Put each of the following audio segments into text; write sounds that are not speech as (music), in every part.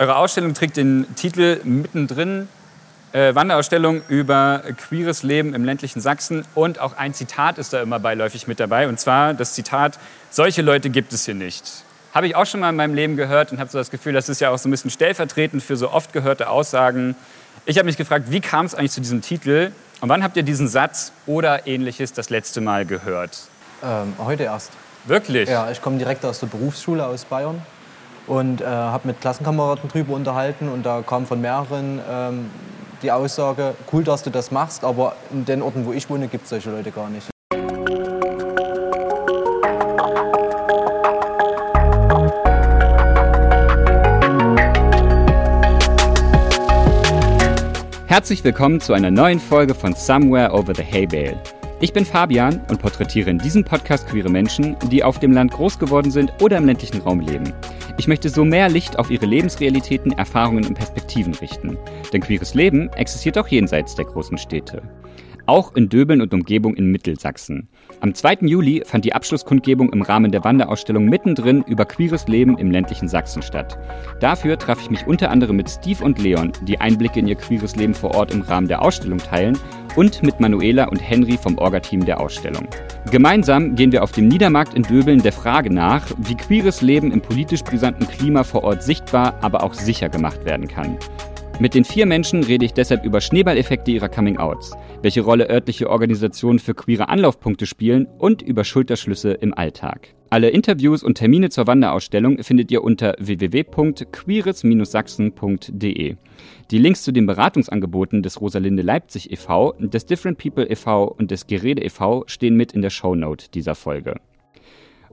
Eure Ausstellung trägt den Titel Mittendrin, äh, Wanderausstellung über queeres Leben im ländlichen Sachsen. Und auch ein Zitat ist da immer beiläufig mit dabei. Und zwar das Zitat, solche Leute gibt es hier nicht. Habe ich auch schon mal in meinem Leben gehört und habe so das Gefühl, das ist ja auch so ein bisschen stellvertretend für so oft gehörte Aussagen. Ich habe mich gefragt, wie kam es eigentlich zu diesem Titel? Und wann habt ihr diesen Satz oder ähnliches das letzte Mal gehört? Ähm, heute erst. Wirklich? Ja, ich komme direkt aus der Berufsschule aus Bayern und äh, habe mit Klassenkameraden drüber unterhalten und da kam von mehreren ähm, die Aussage, cool, dass du das machst, aber in den Orten, wo ich wohne, gibt es solche Leute gar nicht. Herzlich willkommen zu einer neuen Folge von Somewhere Over the Hay Bale. Ich bin Fabian und porträtiere in diesem Podcast queere Menschen, die auf dem Land groß geworden sind oder im ländlichen Raum leben. Ich möchte so mehr Licht auf ihre Lebensrealitäten, Erfahrungen und Perspektiven richten. Denn queeres Leben existiert auch jenseits der großen Städte. Auch in Döbeln und Umgebung in Mittelsachsen. Am 2. Juli fand die Abschlusskundgebung im Rahmen der Wanderausstellung mittendrin über queeres Leben im ländlichen Sachsen statt. Dafür traf ich mich unter anderem mit Steve und Leon, die Einblicke in ihr queeres Leben vor Ort im Rahmen der Ausstellung teilen, und mit Manuela und Henry vom Orga-Team der Ausstellung. Gemeinsam gehen wir auf dem Niedermarkt in Döbeln der Frage nach, wie queeres Leben im politisch brisanten Klima vor Ort sichtbar, aber auch sicher gemacht werden kann. Mit den vier Menschen rede ich deshalb über Schneeballeffekte ihrer Coming-Outs, welche Rolle örtliche Organisationen für queere Anlaufpunkte spielen und über Schulterschlüsse im Alltag. Alle Interviews und Termine zur Wanderausstellung findet ihr unter www.queeres-sachsen.de. Die Links zu den Beratungsangeboten des Rosalinde Leipzig e.V., des Different People e.V. und des Gerede e.V. stehen mit in der Shownote dieser Folge.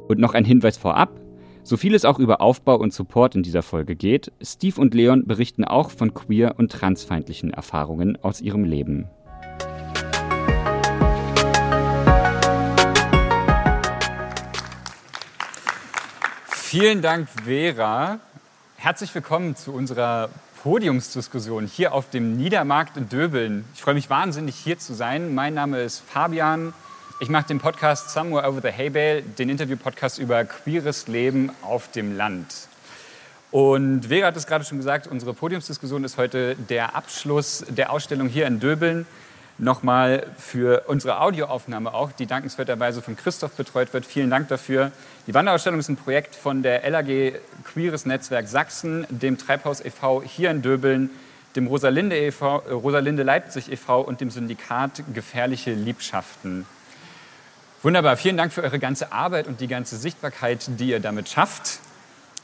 Und noch ein Hinweis vorab. So viel es auch über Aufbau und Support in dieser Folge geht, Steve und Leon berichten auch von queer- und transfeindlichen Erfahrungen aus ihrem Leben. Vielen Dank, Vera. Herzlich willkommen zu unserer Podiumsdiskussion hier auf dem Niedermarkt in Döbeln. Ich freue mich wahnsinnig, hier zu sein. Mein Name ist Fabian. Ich mache den Podcast Somewhere Over the Hay Bale, den Interview-Podcast über queeres Leben auf dem Land. Und Vera hat es gerade schon gesagt, unsere Podiumsdiskussion ist heute der Abschluss der Ausstellung hier in Döbeln. Nochmal für unsere Audioaufnahme auch, die dankenswerterweise von Christoph betreut wird. Vielen Dank dafür. Die Wanderausstellung ist ein Projekt von der LAG Queeres Netzwerk Sachsen, dem Treibhaus e.V. hier in Döbeln, dem Rosalinde, e.V., Rosalinde Leipzig e.V. und dem Syndikat Gefährliche Liebschaften. Wunderbar, vielen Dank für eure ganze Arbeit und die ganze Sichtbarkeit, die ihr damit schafft.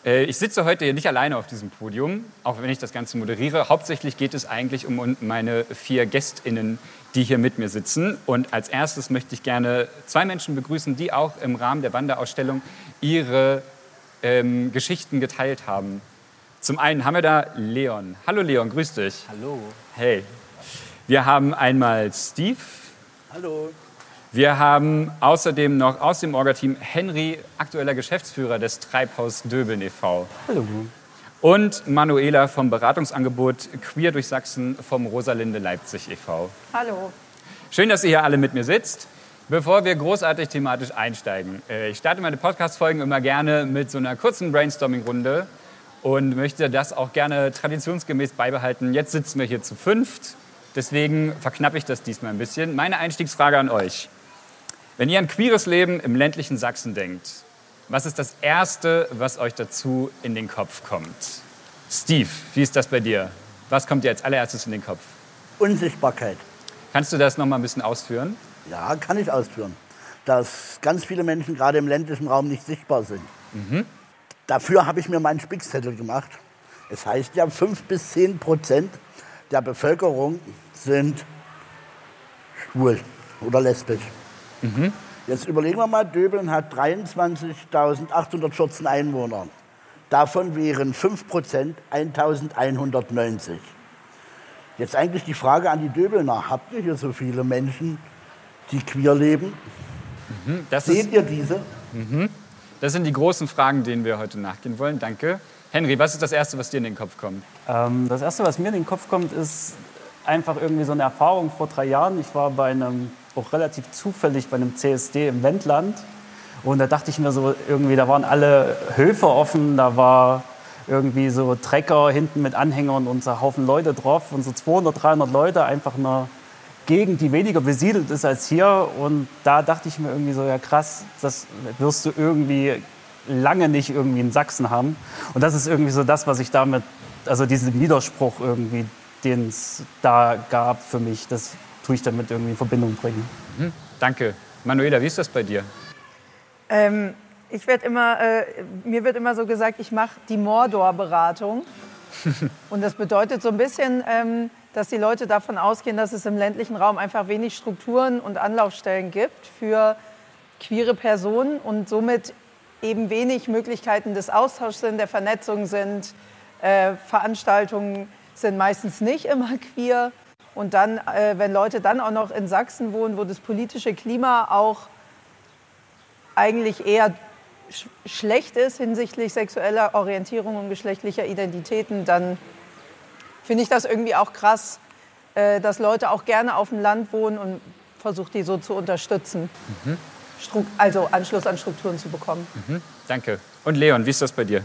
Äh, ich sitze heute hier nicht alleine auf diesem Podium, auch wenn ich das Ganze moderiere. Hauptsächlich geht es eigentlich um meine vier GästInnen, die hier mit mir sitzen. Und als erstes möchte ich gerne zwei Menschen begrüßen, die auch im Rahmen der Wanderausstellung ihre ähm, Geschichten geteilt haben. Zum einen haben wir da Leon. Hallo Leon, grüß dich. Hallo. Hey. Wir haben einmal Steve. Hallo. Wir haben außerdem noch aus dem Orga-Team Henry, aktueller Geschäftsführer des Treibhaus Döbeln e.V. Hallo. Und Manuela vom Beratungsangebot Queer durch Sachsen vom Rosalinde Leipzig e.V. Hallo. Schön, dass ihr hier alle mit mir sitzt. Bevor wir großartig thematisch einsteigen, äh, ich starte meine Podcast-Folgen immer gerne mit so einer kurzen Brainstorming-Runde und möchte das auch gerne traditionsgemäß beibehalten. Jetzt sitzen wir hier zu fünft, deswegen verknappe ich das diesmal ein bisschen. Meine Einstiegsfrage an euch. Wenn ihr an queeres Leben im ländlichen Sachsen denkt, was ist das Erste, was euch dazu in den Kopf kommt? Steve, wie ist das bei dir? Was kommt dir als allererstes in den Kopf? Unsichtbarkeit. Kannst du das noch mal ein bisschen ausführen? Ja, kann ich ausführen. Dass ganz viele Menschen gerade im ländlichen Raum nicht sichtbar sind. Mhm. Dafür habe ich mir meinen Spickzettel gemacht. Es heißt ja, 5 bis 10 Prozent der Bevölkerung sind schwul oder lesbisch. Mhm. Jetzt überlegen wir mal, Döbeln hat 23.814 Einwohner. Davon wären 5 Prozent 1.190. Jetzt eigentlich die Frage an die Döbelner. Habt ihr hier so viele Menschen, die queer leben? Mhm, das Seht ist, ihr diese? mhm. Das sind die großen Fragen, denen wir heute nachgehen wollen. Danke. Henry, was ist das Erste, was dir in den Kopf kommt? Ähm, das Erste, was mir in den Kopf kommt, ist einfach irgendwie so eine Erfahrung vor drei Jahren. Ich war bei einem auch relativ zufällig bei einem CSD im Wendland. Und da dachte ich mir so, irgendwie, da waren alle Höfe offen, da war irgendwie so Trecker hinten mit Anhängern und so Haufen Leute drauf und so 200, 300 Leute einfach in Gegend, die weniger besiedelt ist als hier. Und da dachte ich mir irgendwie so, ja krass, das wirst du irgendwie lange nicht irgendwie in Sachsen haben. Und das ist irgendwie so das, was ich damit, also diesen Widerspruch irgendwie, den es da gab für mich, das tue ich damit irgendwie in Verbindung bringen. Mhm, danke. Manuela, wie ist das bei dir? Ähm, ich werd immer, äh, mir wird immer so gesagt, ich mache die Mordor-Beratung. (laughs) Und das bedeutet so ein bisschen, ähm, dass die Leute davon ausgehen, dass es im ländlichen Raum einfach wenig Strukturen und Anlaufstellen gibt für queere Personen und somit eben wenig Möglichkeiten des Austauschs sind, der Vernetzung sind. Äh, Veranstaltungen sind meistens nicht immer queer. Und dann, äh, wenn Leute dann auch noch in Sachsen wohnen, wo das politische Klima auch eigentlich eher sch schlecht ist hinsichtlich sexueller Orientierung und geschlechtlicher Identitäten, dann finde ich das irgendwie auch krass, äh, dass Leute auch gerne auf dem Land wohnen und versuche die so zu unterstützen. Mhm. also Anschluss an Strukturen zu bekommen. Mhm. Danke. Und Leon, wie ist das bei dir?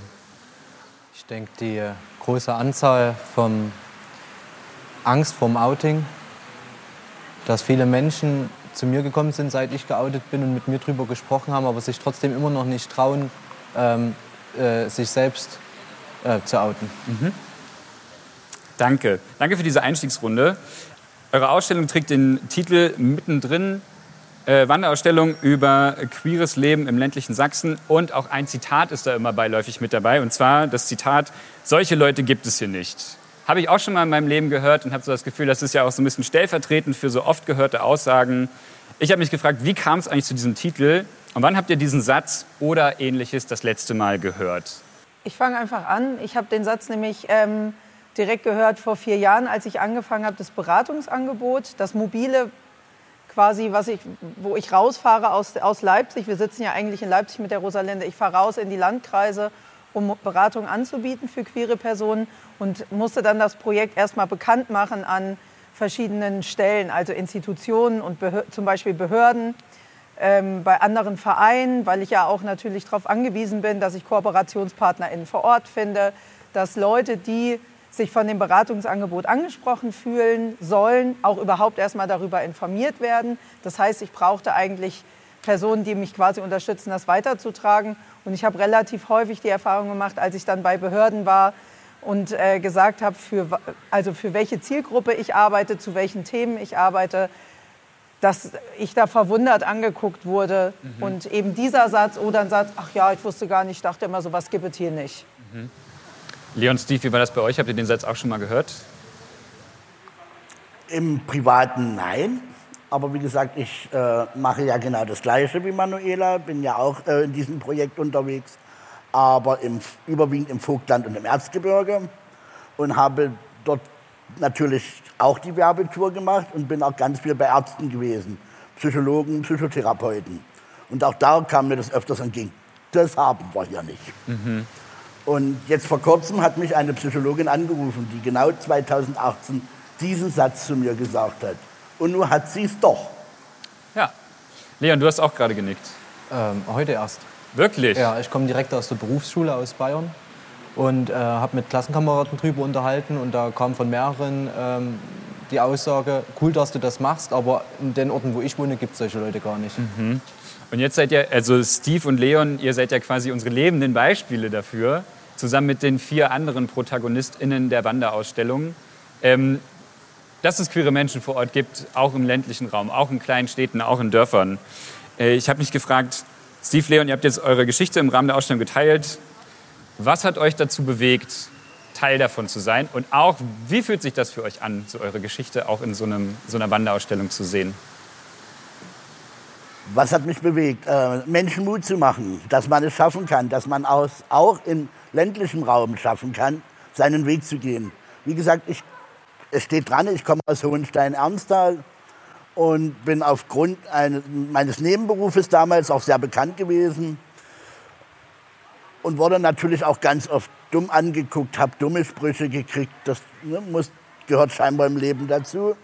Ich denke, die große Anzahl von Angst vorm Outing, dass viele Menschen zu mir gekommen sind, seit ich geoutet bin und mit mir darüber gesprochen haben, aber sich trotzdem immer noch nicht trauen, ähm, äh, sich selbst äh, zu outen. Mhm. Danke. Danke für diese Einstiegsrunde. Eure Ausstellung trägt den Titel Mittendrin, äh, Wanderausstellung über queeres Leben im ländlichen Sachsen. Und auch ein Zitat ist da immer beiläufig mit dabei. Und zwar das Zitat, solche Leute gibt es hier nicht. Habe ich auch schon mal in meinem Leben gehört und habe so das Gefühl, das ist ja auch so ein bisschen stellvertretend für so oft gehörte Aussagen. Ich habe mich gefragt, wie kam es eigentlich zu diesem Titel und wann habt ihr diesen Satz oder ähnliches das letzte Mal gehört? Ich fange einfach an. Ich habe den Satz nämlich ähm, direkt gehört vor vier Jahren, als ich angefangen habe, das Beratungsangebot, das mobile quasi, was ich, wo ich rausfahre aus, aus Leipzig. Wir sitzen ja eigentlich in Leipzig mit der Rosalinde. Ich fahre raus in die Landkreise um Beratung anzubieten für queere Personen und musste dann das Projekt erstmal bekannt machen an verschiedenen Stellen, also Institutionen und Behör zum Beispiel Behörden, ähm, bei anderen Vereinen, weil ich ja auch natürlich darauf angewiesen bin, dass ich KooperationspartnerInnen vor Ort finde, dass Leute, die sich von dem Beratungsangebot angesprochen fühlen sollen, auch überhaupt erstmal darüber informiert werden. Das heißt, ich brauchte eigentlich Personen, die mich quasi unterstützen, das weiterzutragen. Und ich habe relativ häufig die Erfahrung gemacht, als ich dann bei Behörden war und äh, gesagt habe, für, also für welche Zielgruppe ich arbeite, zu welchen Themen ich arbeite, dass ich da verwundert angeguckt wurde. Mhm. Und eben dieser Satz oder ein Satz, ach ja, ich wusste gar nicht, ich dachte immer, sowas gibt es hier nicht. Mhm. Leon, Steve, wie war das bei euch? Habt ihr den Satz auch schon mal gehört? Im Privaten nein. Aber wie gesagt, ich äh, mache ja genau das Gleiche wie Manuela, bin ja auch äh, in diesem Projekt unterwegs, aber im, überwiegend im Vogtland und im Erzgebirge und habe dort natürlich auch die Werbetour gemacht und bin auch ganz viel bei Ärzten gewesen, Psychologen, Psychotherapeuten. Und auch da kam mir das öfters entgegen. Das haben wir hier nicht. Mhm. Und jetzt vor kurzem hat mich eine Psychologin angerufen, die genau 2018 diesen Satz zu mir gesagt hat. Und nun hat sie es doch. Ja. Leon, du hast auch gerade genickt. Ähm, heute erst. Wirklich? Ja, ich komme direkt aus der Berufsschule aus Bayern und äh, habe mit Klassenkameraden drüber unterhalten und da kam von mehreren ähm, die Aussage, cool, dass du das machst, aber in den Orten, wo ich wohne, gibt es solche Leute gar nicht. Mhm. Und jetzt seid ihr, also Steve und Leon, ihr seid ja quasi unsere lebenden Beispiele dafür, zusammen mit den vier anderen ProtagonistInnen der Wanderausstellung. Ähm, dass es queere Menschen vor Ort gibt, auch im ländlichen Raum, auch in kleinen Städten, auch in Dörfern. Äh, ich habe mich gefragt, Steve Leon, ihr habt jetzt eure Geschichte im Rahmen der Ausstellung geteilt. Was hat euch dazu bewegt, Teil davon zu sein? Und auch, wie fühlt sich das für euch an, so eure Geschichte auch in so, einem, so einer Wanderausstellung zu sehen? Was hat mich bewegt? Äh, Menschen Mut zu machen, dass man es schaffen kann, dass man auch im ländlichen Raum schaffen kann, seinen Weg zu gehen. Wie gesagt, ich es steht dran, ich komme aus Hohenstein-Ernsthal und bin aufgrund eines, meines Nebenberufes damals auch sehr bekannt gewesen und wurde natürlich auch ganz oft dumm angeguckt, habe dumme Sprüche gekriegt. Das ne, muss, gehört scheinbar im Leben dazu.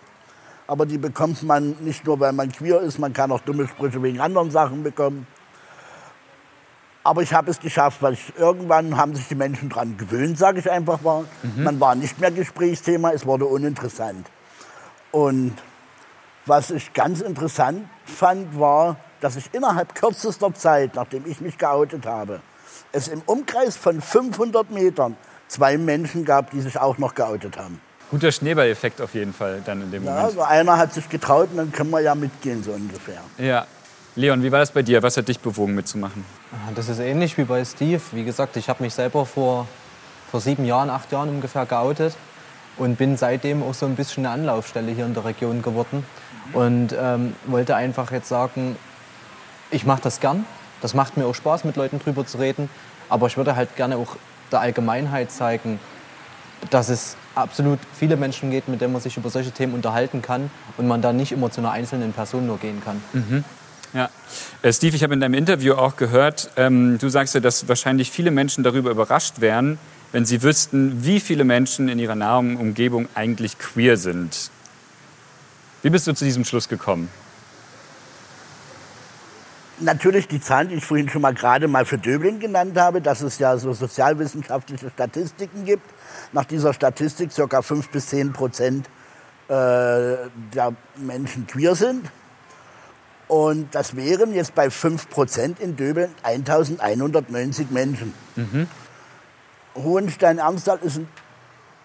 Aber die bekommt man nicht nur, weil man queer ist, man kann auch dumme Sprüche wegen anderen Sachen bekommen. Aber ich habe es geschafft, weil ich, irgendwann haben sich die Menschen daran gewöhnt, sage ich einfach mal. Man war nicht mehr Gesprächsthema, es wurde uninteressant. Und was ich ganz interessant fand, war, dass ich innerhalb kürzester Zeit, nachdem ich mich geoutet habe, es im Umkreis von 500 Metern zwei Menschen gab, die sich auch noch geoutet haben. Guter Schneeballeffekt auf jeden Fall dann in dem Ja, Moment. also einer hat sich getraut und dann können wir ja mitgehen, so ungefähr. Ja. Leon, wie war das bei dir? Was hat dich bewogen mitzumachen? Das ist ähnlich wie bei Steve. Wie gesagt, ich habe mich selber vor, vor sieben Jahren, acht Jahren ungefähr geoutet und bin seitdem auch so ein bisschen eine Anlaufstelle hier in der Region geworden. Und ähm, wollte einfach jetzt sagen, ich mache das gern. Das macht mir auch Spaß, mit Leuten drüber zu reden. Aber ich würde halt gerne auch der Allgemeinheit zeigen, dass es absolut viele Menschen gibt, mit denen man sich über solche Themen unterhalten kann und man da nicht immer zu einer einzelnen Person nur gehen kann. Ja. Äh, Steve, ich habe in deinem Interview auch gehört, ähm, du sagst ja, dass wahrscheinlich viele Menschen darüber überrascht wären, wenn sie wüssten, wie viele Menschen in ihrer nahen Umgebung eigentlich queer sind. Wie bist du zu diesem Schluss gekommen? Natürlich die Zahlen, die ich vorhin schon mal gerade mal für Döbling genannt habe, dass es ja so sozialwissenschaftliche Statistiken gibt. Nach dieser Statistik ca. 5 bis 10 Prozent äh, der Menschen queer sind. Und das wären jetzt bei 5 Prozent in Döbeln 1190 Menschen. Hohenstein-Ernsthal ist ein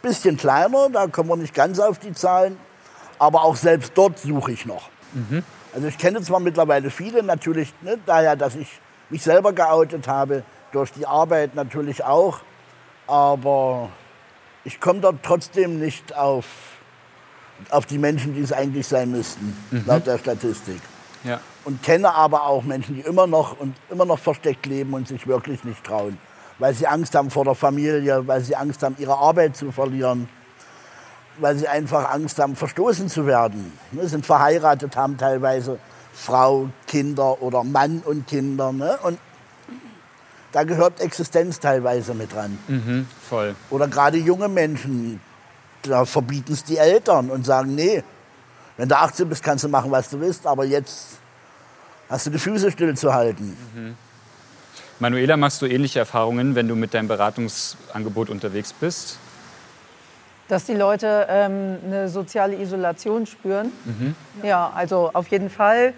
bisschen kleiner, da kommen wir nicht ganz auf die Zahlen. Aber auch selbst dort suche ich noch. Also ich kenne zwar mittlerweile viele, natürlich ne, daher, dass ich mich selber geoutet habe, durch die Arbeit natürlich auch, aber ich komme dort trotzdem nicht auf, auf die Menschen, die es eigentlich sein müssten, laut der Statistik. Ja. Und kenne aber auch Menschen, die immer noch, und immer noch versteckt leben und sich wirklich nicht trauen, weil sie Angst haben vor der Familie, weil sie Angst haben, ihre Arbeit zu verlieren weil sie einfach Angst haben, verstoßen zu werden. Ne, sind verheiratet, haben teilweise Frau, Kinder oder Mann und Kinder. Ne? Und da gehört Existenz teilweise mit dran. Mhm, voll. Oder gerade junge Menschen, da verbieten es die Eltern und sagen, nee, wenn du 18 bist, kannst du machen, was du willst, aber jetzt hast du die Füße stillzuhalten. Manuela, machst du ähnliche Erfahrungen, wenn du mit deinem Beratungsangebot unterwegs bist? Dass die Leute ähm, eine soziale Isolation spüren. Ja, also auf jeden Fall.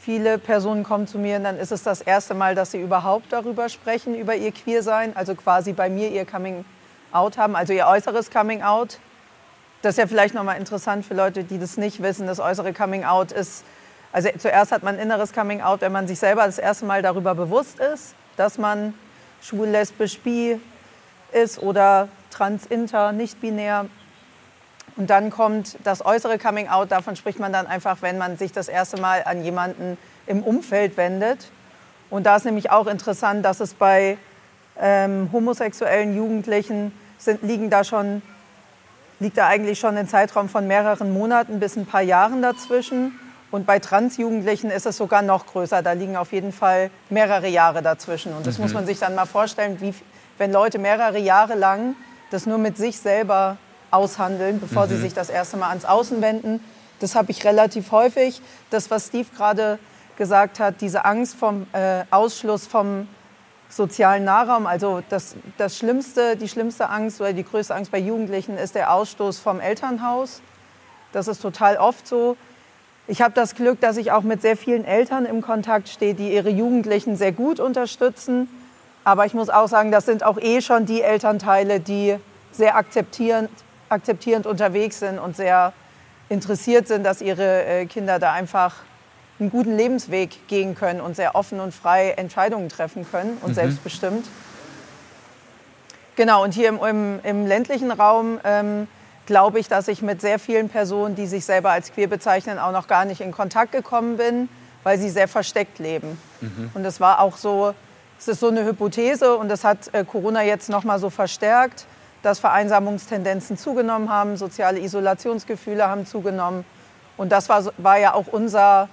Viele Personen kommen zu mir und dann ist es das erste Mal, dass sie überhaupt darüber sprechen, über ihr Queersein. Also quasi bei mir ihr Coming Out haben, also ihr äußeres Coming Out. Das ist ja vielleicht nochmal interessant für Leute, die das nicht wissen. Das äußere Coming Out ist, also zuerst hat man inneres Coming Out, wenn man sich selber das erste Mal darüber bewusst ist, dass man schwul, lesbisch, bi ist oder trans, inter, nicht binär. Und dann kommt das äußere Coming Out, davon spricht man dann einfach, wenn man sich das erste Mal an jemanden im Umfeld wendet. Und da ist nämlich auch interessant, dass es bei ähm, homosexuellen Jugendlichen sind, liegen da schon, liegt da eigentlich schon ein Zeitraum von mehreren Monaten bis ein paar Jahren dazwischen. Und bei Transjugendlichen ist es sogar noch größer. Da liegen auf jeden Fall mehrere Jahre dazwischen. Und das muss man sich dann mal vorstellen, wie, wenn Leute mehrere Jahre lang das nur mit sich selber aushandeln, bevor sie sich das erste Mal ans Außen wenden. Das habe ich relativ häufig. Das, was Steve gerade gesagt hat, diese Angst vom äh, Ausschluss vom sozialen Nahraum. Also das, das schlimmste, die schlimmste Angst oder die größte Angst bei Jugendlichen ist der Ausstoß vom Elternhaus. Das ist total oft so. Ich habe das Glück, dass ich auch mit sehr vielen Eltern im Kontakt stehe, die ihre Jugendlichen sehr gut unterstützen. Aber ich muss auch sagen, das sind auch eh schon die Elternteile, die sehr akzeptierend, akzeptierend unterwegs sind und sehr interessiert sind, dass ihre äh, Kinder da einfach einen guten Lebensweg gehen können und sehr offen und frei Entscheidungen treffen können und selbstbestimmt. Genau, und hier im, im, im ländlichen Raum ähm, glaube ich, dass ich mit sehr vielen Personen, die sich selber als queer bezeichnen, auch noch gar nicht in Kontakt gekommen bin, weil sie sehr versteckt leben. Und das war auch so, es ist so eine Hypothese und das hat äh, Corona jetzt noch mal so verstärkt, dass Vereinsamungstendenzen zugenommen haben, soziale Isolationsgefühle haben zugenommen. Und das war, war ja auch unser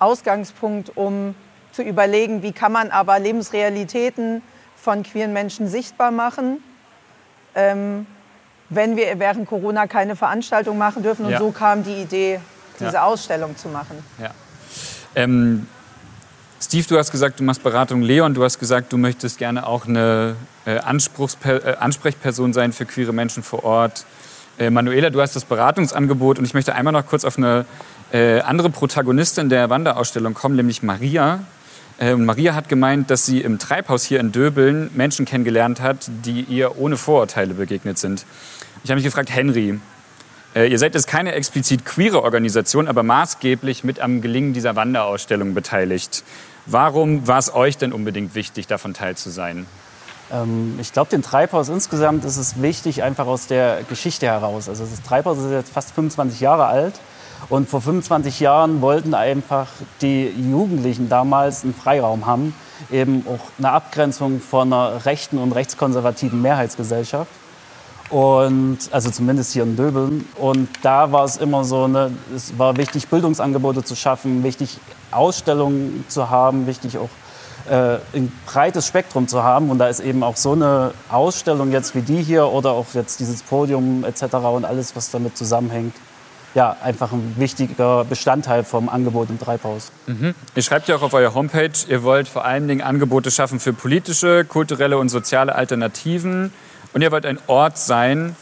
Ausgangspunkt, um zu überlegen, wie kann man aber Lebensrealitäten von queeren Menschen sichtbar machen, ähm, wenn wir während Corona keine Veranstaltung machen dürfen. Und Ja. so kam die Idee, diese Ja. Ausstellung zu machen. Ja. Ähm, Steve, du hast gesagt, du machst Beratung. Leon, du hast gesagt, du möchtest gerne auch eine äh, äh, Ansprechperson sein für queere Menschen vor Ort. Äh, Manuela, du hast das Beratungsangebot und ich möchte einmal noch kurz auf eine äh, andere Protagonistin der Wanderausstellung kommen, nämlich Maria. Äh, und Maria hat gemeint, dass sie im Treibhaus hier in Döbeln Menschen kennengelernt hat, die ihr ohne Vorurteile begegnet sind. Ich habe mich gefragt, Henry, äh, ihr seid jetzt keine explizit queere Organisation, aber maßgeblich mit am Gelingen dieser Wanderausstellung beteiligt. Warum war es euch denn unbedingt wichtig, davon teil zu sein? Ähm, ich glaube, den Treibhaus insgesamt ist es wichtig, einfach aus der Geschichte heraus. Also das Treibhaus ist jetzt fast 25 Jahre alt. Und vor 25 Jahren wollten einfach die Jugendlichen damals einen Freiraum haben, eben auch eine Abgrenzung von einer rechten und rechtskonservativen Mehrheitsgesellschaft. Und also zumindest hier in Döbeln. Und da war es immer so, ne, es war wichtig, Bildungsangebote zu schaffen, wichtig, Ausstellungen zu haben, wichtig auch äh, ein breites Spektrum zu haben. Und da ist eben auch so eine Ausstellung jetzt wie die hier oder auch jetzt dieses Podium etc. und alles, was damit zusammenhängt, ja, einfach ein wichtiger Bestandteil vom Angebot im Treibhaus. Mhm. Ihr schreibt ja auch auf eurer Homepage, ihr wollt vor allen Dingen Angebote schaffen für politische, kulturelle und soziale Alternativen. Und ihr wollt ein Ort sein,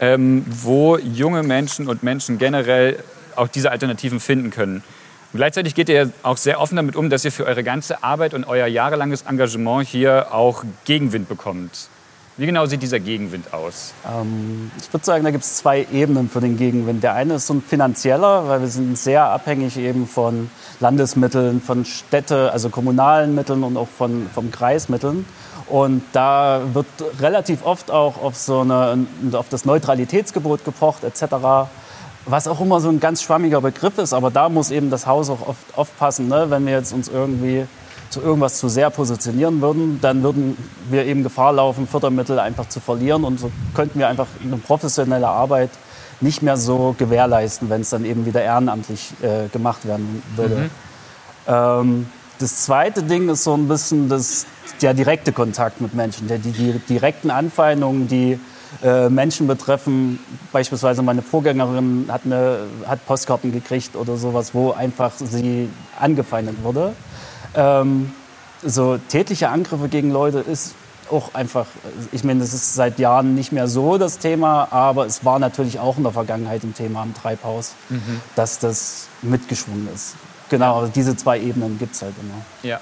ähm, wo junge Menschen und Menschen generell auch diese Alternativen finden können. Und gleichzeitig geht ihr auch sehr offen damit um, dass ihr für eure ganze Arbeit und euer jahrelanges Engagement hier auch Gegenwind bekommt. Wie genau sieht dieser Gegenwind aus? Ähm, ich würde sagen, da gibt es zwei Ebenen für den Gegenwind. Der eine ist so ein finanzieller, weil wir sind sehr abhängig eben von Landesmitteln, von Städte, also kommunalen Mitteln und auch von, von Kreismitteln. Und da wird relativ oft auch auf, so eine, auf das Neutralitätsgebot gepocht etc., was auch immer so ein ganz schwammiger Begriff ist. Aber da muss eben das Haus auch oft aufpassen, ne? wenn wir jetzt uns irgendwie zu irgendwas zu sehr positionieren würden, dann würden wir eben Gefahr laufen, Fördermittel einfach zu verlieren. Und so könnten wir einfach eine professionelle Arbeit nicht mehr so gewährleisten, wenn es dann eben wieder ehrenamtlich äh, gemacht werden würde. Mhm. Ähm, das zweite Ding ist so ein bisschen das, der direkte Kontakt mit Menschen, der, die, die direkten Anfeindungen, die äh, Menschen betreffen. Beispielsweise meine Vorgängerin hat, eine, hat Postkarten gekriegt oder sowas, wo einfach sie angefeindet wurde. Ähm, so tätliche Angriffe gegen Leute ist auch einfach, ich meine, das ist seit Jahren nicht mehr so das Thema, aber es war natürlich auch in der Vergangenheit ein Thema im Treibhaus, mhm. dass das mitgeschwungen ist. Genau, also diese zwei Ebenen gibt es halt immer. Ja.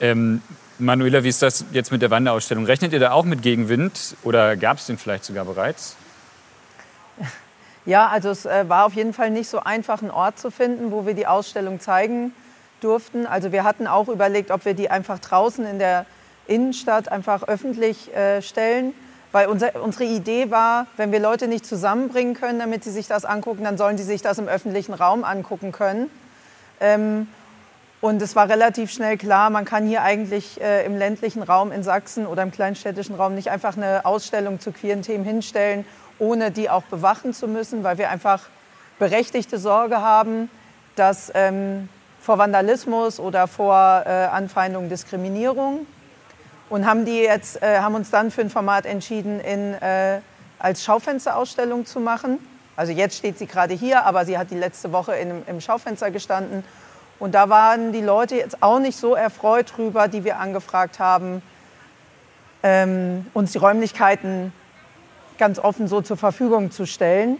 Ähm, Manuela, wie ist das jetzt mit der Wanderausstellung? Rechnet ihr da auch mit Gegenwind oder gab es den vielleicht sogar bereits? Ja, also es äh, war auf jeden Fall nicht so einfach, einen Ort zu finden, wo wir die Ausstellung zeigen durften. Also wir hatten auch überlegt, ob wir die einfach draußen in der Innenstadt einfach öffentlich äh, stellen. Weil unser, unsere Idee war, wenn wir Leute nicht zusammenbringen können, damit sie sich das angucken, dann sollen sie sich das im öffentlichen Raum angucken können. Ähm, und es war relativ schnell klar, man kann hier eigentlich äh, im ländlichen Raum in Sachsen oder im kleinstädtischen Raum nicht einfach eine Ausstellung zu queeren Themen hinstellen, ohne die auch bewachen zu müssen, weil wir einfach berechtigte Sorge haben, dass ähm, vor Vandalismus oder vor äh, Anfeindung, Diskriminierung. Und haben, die jetzt, äh, haben uns dann für ein Format entschieden, in, äh, als Schaufensterausstellung zu machen. Also jetzt steht sie gerade hier, aber sie hat die letzte Woche in, im Schaufenster gestanden und da waren die Leute jetzt auch nicht so erfreut drüber, die wir angefragt haben, ähm, uns die Räumlichkeiten ganz offen so zur Verfügung zu stellen.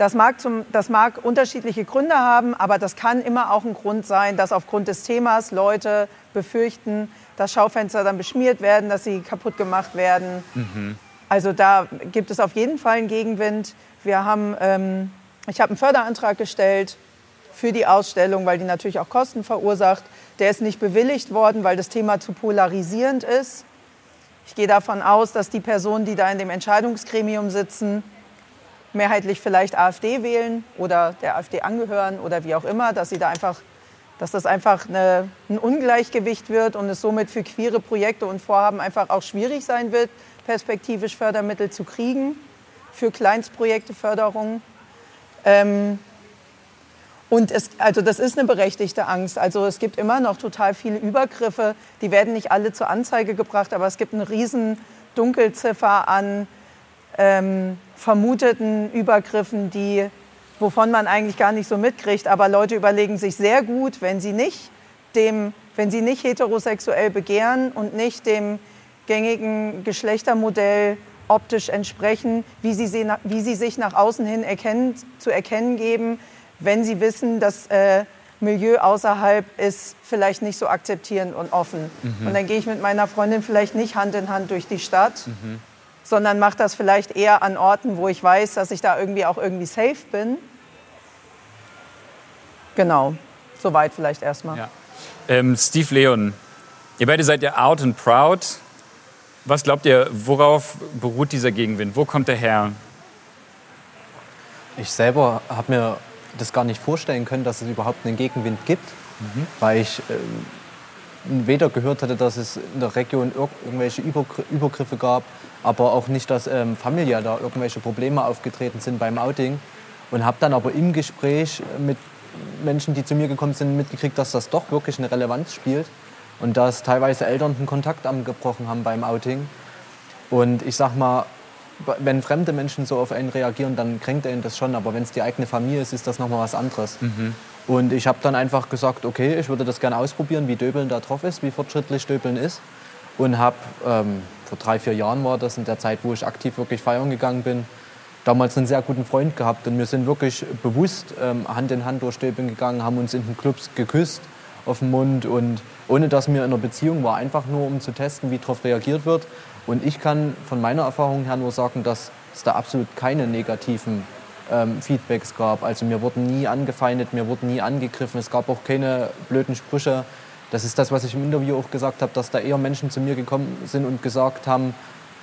Das mag, zum, das mag unterschiedliche Gründe haben, aber das kann immer auch ein Grund sein, dass aufgrund des Themas Leute befürchten, dass Schaufenster dann beschmiert werden, dass sie kaputt gemacht werden. Mhm. Also da gibt es auf jeden Fall einen Gegenwind. Wir haben, ähm, ich habe einen Förderantrag gestellt für die Ausstellung, weil die natürlich auch Kosten verursacht. Der ist nicht bewilligt worden, weil das Thema zu polarisierend ist. Ich gehe davon aus, dass die Personen, die da in dem Entscheidungsgremium sitzen, mehrheitlich vielleicht AfD wählen oder der AfD angehören oder wie auch immer, dass sie da einfach, dass das einfach eine, ein Ungleichgewicht wird und es somit für queere Projekte und Vorhaben einfach auch schwierig sein wird, perspektivisch Fördermittel zu kriegen für Kleinstprojekte, Förderungen. Ähm, und es, also das ist eine berechtigte Angst. Also es gibt immer noch total viele Übergriffe. Die werden nicht alle zur Anzeige gebracht, aber es gibt eine riesen Dunkelziffer an ähm, vermuteten Übergriffen, die, wovon man eigentlich gar nicht so mitkriegt. Aber Leute überlegen sich sehr gut, wenn sie nicht dem wenn sie nicht heterosexuell begehren und nicht dem gängigen Geschlechtermodell optisch entsprechen, wie sie, sie, wie sie sich nach außen hin erkennen, zu erkennen geben, wenn sie wissen, dass äh, Milieu außerhalb ist vielleicht nicht so akzeptierend und offen. Mhm. Und dann gehe ich mit meiner Freundin vielleicht nicht Hand in Hand durch die Stadt, mhm. Sondern mache das vielleicht eher an Orten, wo ich weiß, dass ich da irgendwie auch irgendwie safe bin. Genau, soweit vielleicht erstmal. Ja. Ähm, Steve Leon, ihr beide seid ja out and proud. Was glaubt ihr, worauf beruht dieser Gegenwind? Wo kommt er her? Ich selber habe mir das gar nicht vorstellen können, dass es überhaupt einen Gegenwind gibt, mhm. weil ich äh, weder gehört hatte, dass es in der Region irgendwelche Übergriffe gab, aber auch nicht, dass ähm, familiär da irgendwelche Probleme aufgetreten sind beim Outing. Und habe dann aber im Gespräch mit Menschen, die zu mir gekommen sind, mitgekriegt, dass das doch wirklich eine Relevanz spielt und dass teilweise Eltern den Kontakt angebrochen haben beim Outing. Und ich sag mal, wenn fremde Menschen so auf einen reagieren, dann kränkt einen das schon. Aber wenn es die eigene Familie ist, ist das nochmal was anderes. Mhm. Und ich habe dann einfach gesagt, okay, ich würde das gerne ausprobieren, wie Döbeln da drauf ist, wie fortschrittlich Döbeln ist. Und habe, ähm, vor drei, vier Jahren war das, in der Zeit, wo ich aktiv wirklich feiern gegangen bin, damals einen sehr guten Freund gehabt. Und wir sind wirklich bewusst ähm, Hand in Hand durch Döbeln gegangen, haben uns in den Clubs geküsst auf den Mund und ohne dass wir in einer Beziehung war, einfach nur um zu testen, wie darauf reagiert wird. Und ich kann von meiner Erfahrung her nur sagen, dass es da absolut keine negativen ähm, Feedbacks gab. Also mir wurden nie angefeindet, mir wurden nie angegriffen, es gab auch keine blöden Sprüche. Das ist das, was ich im Interview auch gesagt habe, dass da eher Menschen zu mir gekommen sind und gesagt haben,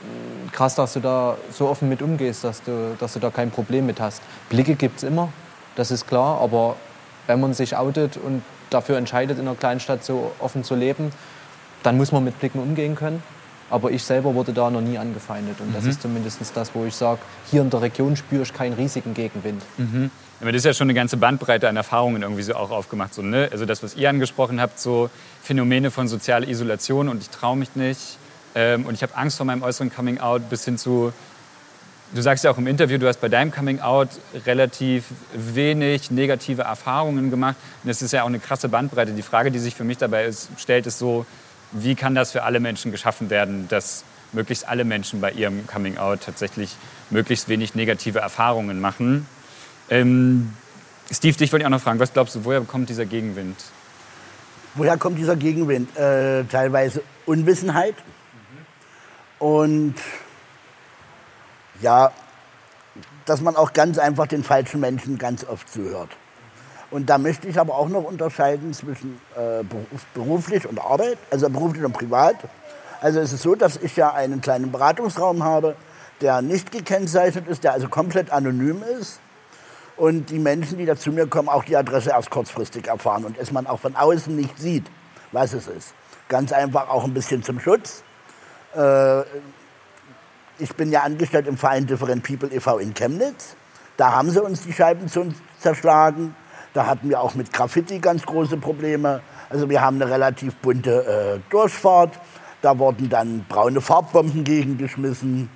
hm, krass, dass du da so offen mit umgehst, dass du, dass du da kein Problem mit hast. Blicke gibt es immer, das ist klar, aber wenn man sich outet und dafür entscheidet, in einer Kleinstadt so offen zu leben, dann muss man mit Blicken umgehen können. Aber ich selber wurde da noch nie angefeindet. Und das mhm. ist zumindest das, wo ich sage, hier in der Region spüre ich keinen riesigen Gegenwind. Mhm. Aber das ist ja schon eine ganze Bandbreite an Erfahrungen irgendwie so auch aufgemacht. So, ne? Also das, was ihr angesprochen habt, so Phänomene von sozialer Isolation und ich traue mich nicht ähm, und ich habe Angst vor meinem äußeren Coming-out bis hin zu, du sagst ja auch im Interview, du hast bei deinem Coming-out relativ wenig negative Erfahrungen gemacht. Und das ist ja auch eine krasse Bandbreite. Die Frage, die sich für mich dabei ist, stellt, ist so, wie kann das für alle Menschen geschaffen werden, dass möglichst alle Menschen bei ihrem Coming Out tatsächlich möglichst wenig negative Erfahrungen machen. Ähm, Steve, dich wollte ich auch noch fragen, was glaubst du, woher kommt dieser Gegenwind? Woher kommt dieser Gegenwind? Äh, teilweise Unwissenheit mhm. und ja, dass man auch ganz einfach den falschen Menschen ganz oft zuhört. Und da möchte ich aber auch noch unterscheiden zwischen äh, beruflich und Arbeit, also beruflich und privat. Also es ist so, dass ich ja einen kleinen Beratungsraum habe, der nicht gekennzeichnet ist, der also komplett anonym ist. Und die Menschen, die da zu mir kommen, auch die Adresse erst kurzfristig erfahren und es man auch von außen nicht sieht, was es ist. Ganz einfach auch ein bisschen zum Schutz. Äh, ich bin ja angestellt im Verein Different People e.V. in Chemnitz. Da haben sie uns die Scheiben zerschlagen. Da hatten wir auch mit Graffiti ganz große Probleme. Also wir haben eine relativ bunte äh, Durchfahrt. Da wurden dann braune Farbbomben gegengeschmissen,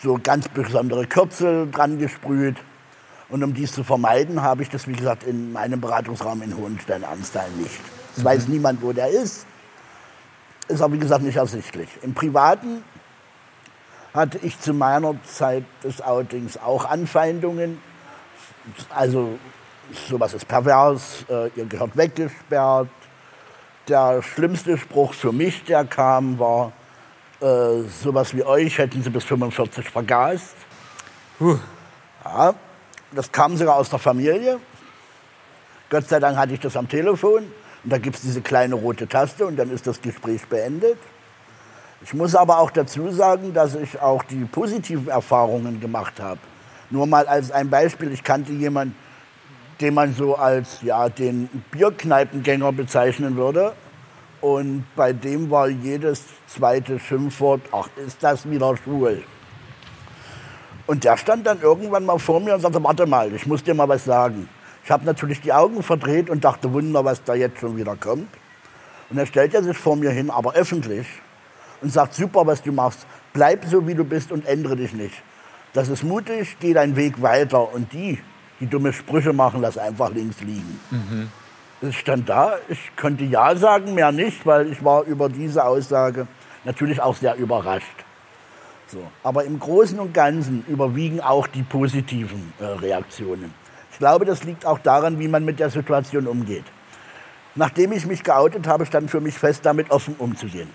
so ganz besondere Kürzel dran gesprüht. Und um dies zu vermeiden, habe ich das, wie gesagt, in meinem Beratungsraum in Hohenstein-Ernsthal nicht. Es mhm. weiß niemand, wo der ist. Ist aber, wie gesagt, nicht ersichtlich. Im Privaten hatte ich zu meiner Zeit des Outings auch Anfeindungen. Also sowas ist pervers, äh, ihr gehört weggesperrt. Der schlimmste Spruch für mich, der kam, war, äh, sowas wie euch hätten sie bis 45 vergast. Huh. Ja, das kam sogar aus der Familie. Gott sei Dank hatte ich das am Telefon. Und da gibt es diese kleine rote Taste und dann ist das Gespräch beendet. Ich muss aber auch dazu sagen, dass ich auch die positiven Erfahrungen gemacht habe. Nur mal als ein Beispiel, ich kannte jemanden, den man so als ja, den Bierkneipengänger bezeichnen würde. Und bei dem war jedes zweite Schimpfwort, ach, ist das wieder schwul. Und der stand dann irgendwann mal vor mir und sagte, warte mal, ich muss dir mal was sagen. Ich habe natürlich die Augen verdreht und dachte, Wunder, was da jetzt schon wieder kommt. Und dann stellt er sich vor mir hin, aber öffentlich, und sagt, super, was du machst. Bleib so, wie du bist und ändere dich nicht. Das ist mutig, geh deinen Weg weiter. Und die, die dumme Sprüche machen, lass einfach links liegen. Mhm. Es stand da, ich konnte ja sagen, mehr nicht, weil ich war über diese Aussage natürlich auch sehr überrascht. So. Aber im Großen und Ganzen überwiegen auch die positiven äh, Reaktionen. Ich glaube, das liegt auch daran, wie man mit der Situation umgeht. Nachdem ich mich geoutet habe, stand für mich fest, damit offen umzugehen.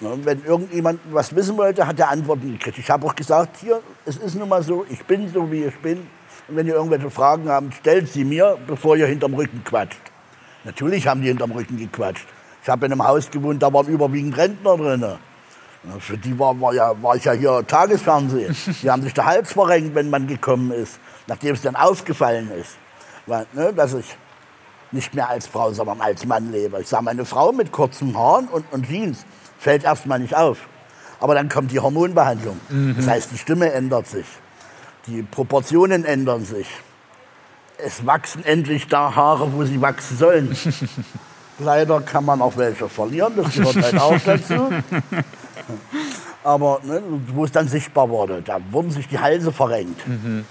Ja, wenn irgendjemand was wissen wollte, hat er Antworten gekriegt. Ich habe auch gesagt, hier, es ist nun mal so, ich bin so, wie ich bin. Und wenn ihr irgendwelche Fragen habt, stellt sie mir, bevor ihr hinterm Rücken quatscht. Natürlich haben die hinterm Rücken gequatscht. Ich habe in einem Haus gewohnt, da waren überwiegend Rentner drin. Für die war, war, ja, war ich ja hier Tagesfernsehen. Die haben sich der Hals verrenkt, wenn man gekommen ist, nachdem es dann aufgefallen ist, weil, ne, dass ich nicht mehr als Frau, sondern als Mann lebe. Ich sah meine Frau mit kurzen Haaren und, und Jeans, fällt erstmal nicht auf. Aber dann kommt die Hormonbehandlung. Mhm. Das heißt, die Stimme ändert sich, die Proportionen ändern sich. Es wachsen endlich da Haare, wo sie wachsen sollen. (laughs) Leider kann man auch welche verlieren, das gehört halt auch dazu. (laughs) (laughs) Aber ne, wo es dann sichtbar wurde, da wurden sich die Halse verrenkt. Mhm.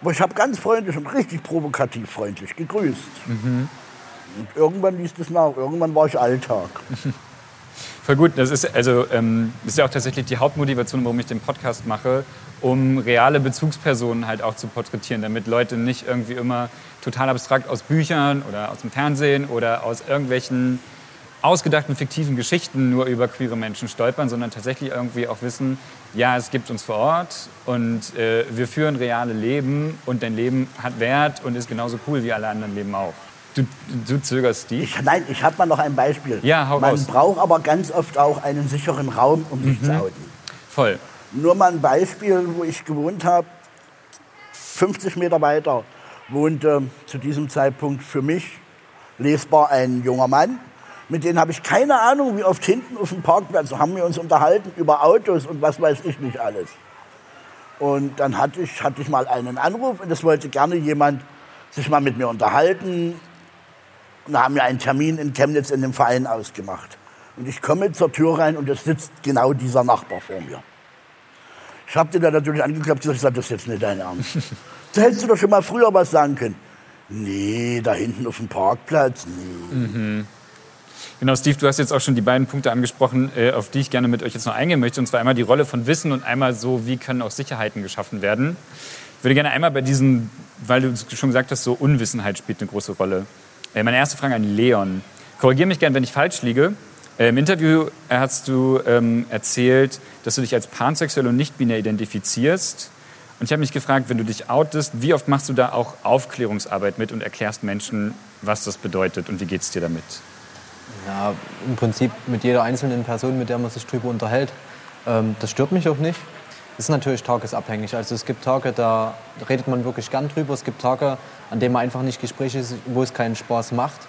Aber ich habe ganz freundlich und richtig provokativ freundlich gegrüßt. Mhm. Und irgendwann ließ das nach, irgendwann war ich Alltag. (laughs) Voll gut, das ist, also, ähm, ist ja auch tatsächlich die Hauptmotivation, warum ich den Podcast mache, um reale Bezugspersonen halt auch zu porträtieren, damit Leute nicht irgendwie immer total abstrakt aus Büchern oder aus dem Fernsehen oder aus irgendwelchen ausgedachten fiktiven Geschichten nur über queere Menschen stolpern, sondern tatsächlich irgendwie auch wissen, ja, es gibt uns vor Ort und äh, wir führen reale Leben und dein Leben hat Wert und ist genauso cool wie alle anderen Leben auch. Du, du zögerst Steve? Ich, nein, ich habe mal noch ein Beispiel. Ja, hau Man raus. braucht aber ganz oft auch einen sicheren Raum, um sich mhm. zu outen. Voll. Nur mal ein Beispiel, wo ich gewohnt habe. 50 Meter weiter wohnte zu diesem Zeitpunkt für mich lesbar ein junger Mann, mit denen habe ich keine Ahnung, wie oft hinten auf dem Parkplatz haben wir uns unterhalten über Autos und was weiß ich nicht alles. Und dann hatte ich, hatte ich mal einen Anruf und es wollte gerne jemand sich mal mit mir unterhalten. Und da haben wir einen Termin in Chemnitz in dem Verein ausgemacht. Und ich komme zur Tür rein und es sitzt genau dieser Nachbar vor mir. Ich habe den da natürlich angeklappt und gesagt, das ist jetzt nicht dein Ernst. (laughs) da hättest du doch schon mal früher was sagen können. Nee, da hinten auf dem Parkplatz, nee. Mhm. Genau, Steve, du hast jetzt auch schon die beiden Punkte angesprochen, äh, auf die ich gerne mit euch jetzt noch eingehen möchte. Und zwar einmal die Rolle von Wissen und einmal so, wie können auch Sicherheiten geschaffen werden. Ich würde gerne einmal bei diesen, weil du schon gesagt hast, so Unwissenheit spielt eine große Rolle. Äh, meine erste Frage an Leon. Korrigiere mich gerne, wenn ich falsch liege. Äh, Im Interview hast du ähm, erzählt, dass du dich als pansexuell und nicht binär identifizierst. Und ich habe mich gefragt, wenn du dich outest, wie oft machst du da auch Aufklärungsarbeit mit und erklärst Menschen, was das bedeutet und wie geht es dir damit? Ja, im Prinzip mit jeder einzelnen Person, mit der man sich drüber unterhält. Ähm, das stört mich auch nicht. Das ist natürlich tagesabhängig. Also es gibt Tage, da redet man wirklich gern drüber. Es gibt Tage, an denen man einfach nicht Gespräche ist, wo es keinen Spaß macht.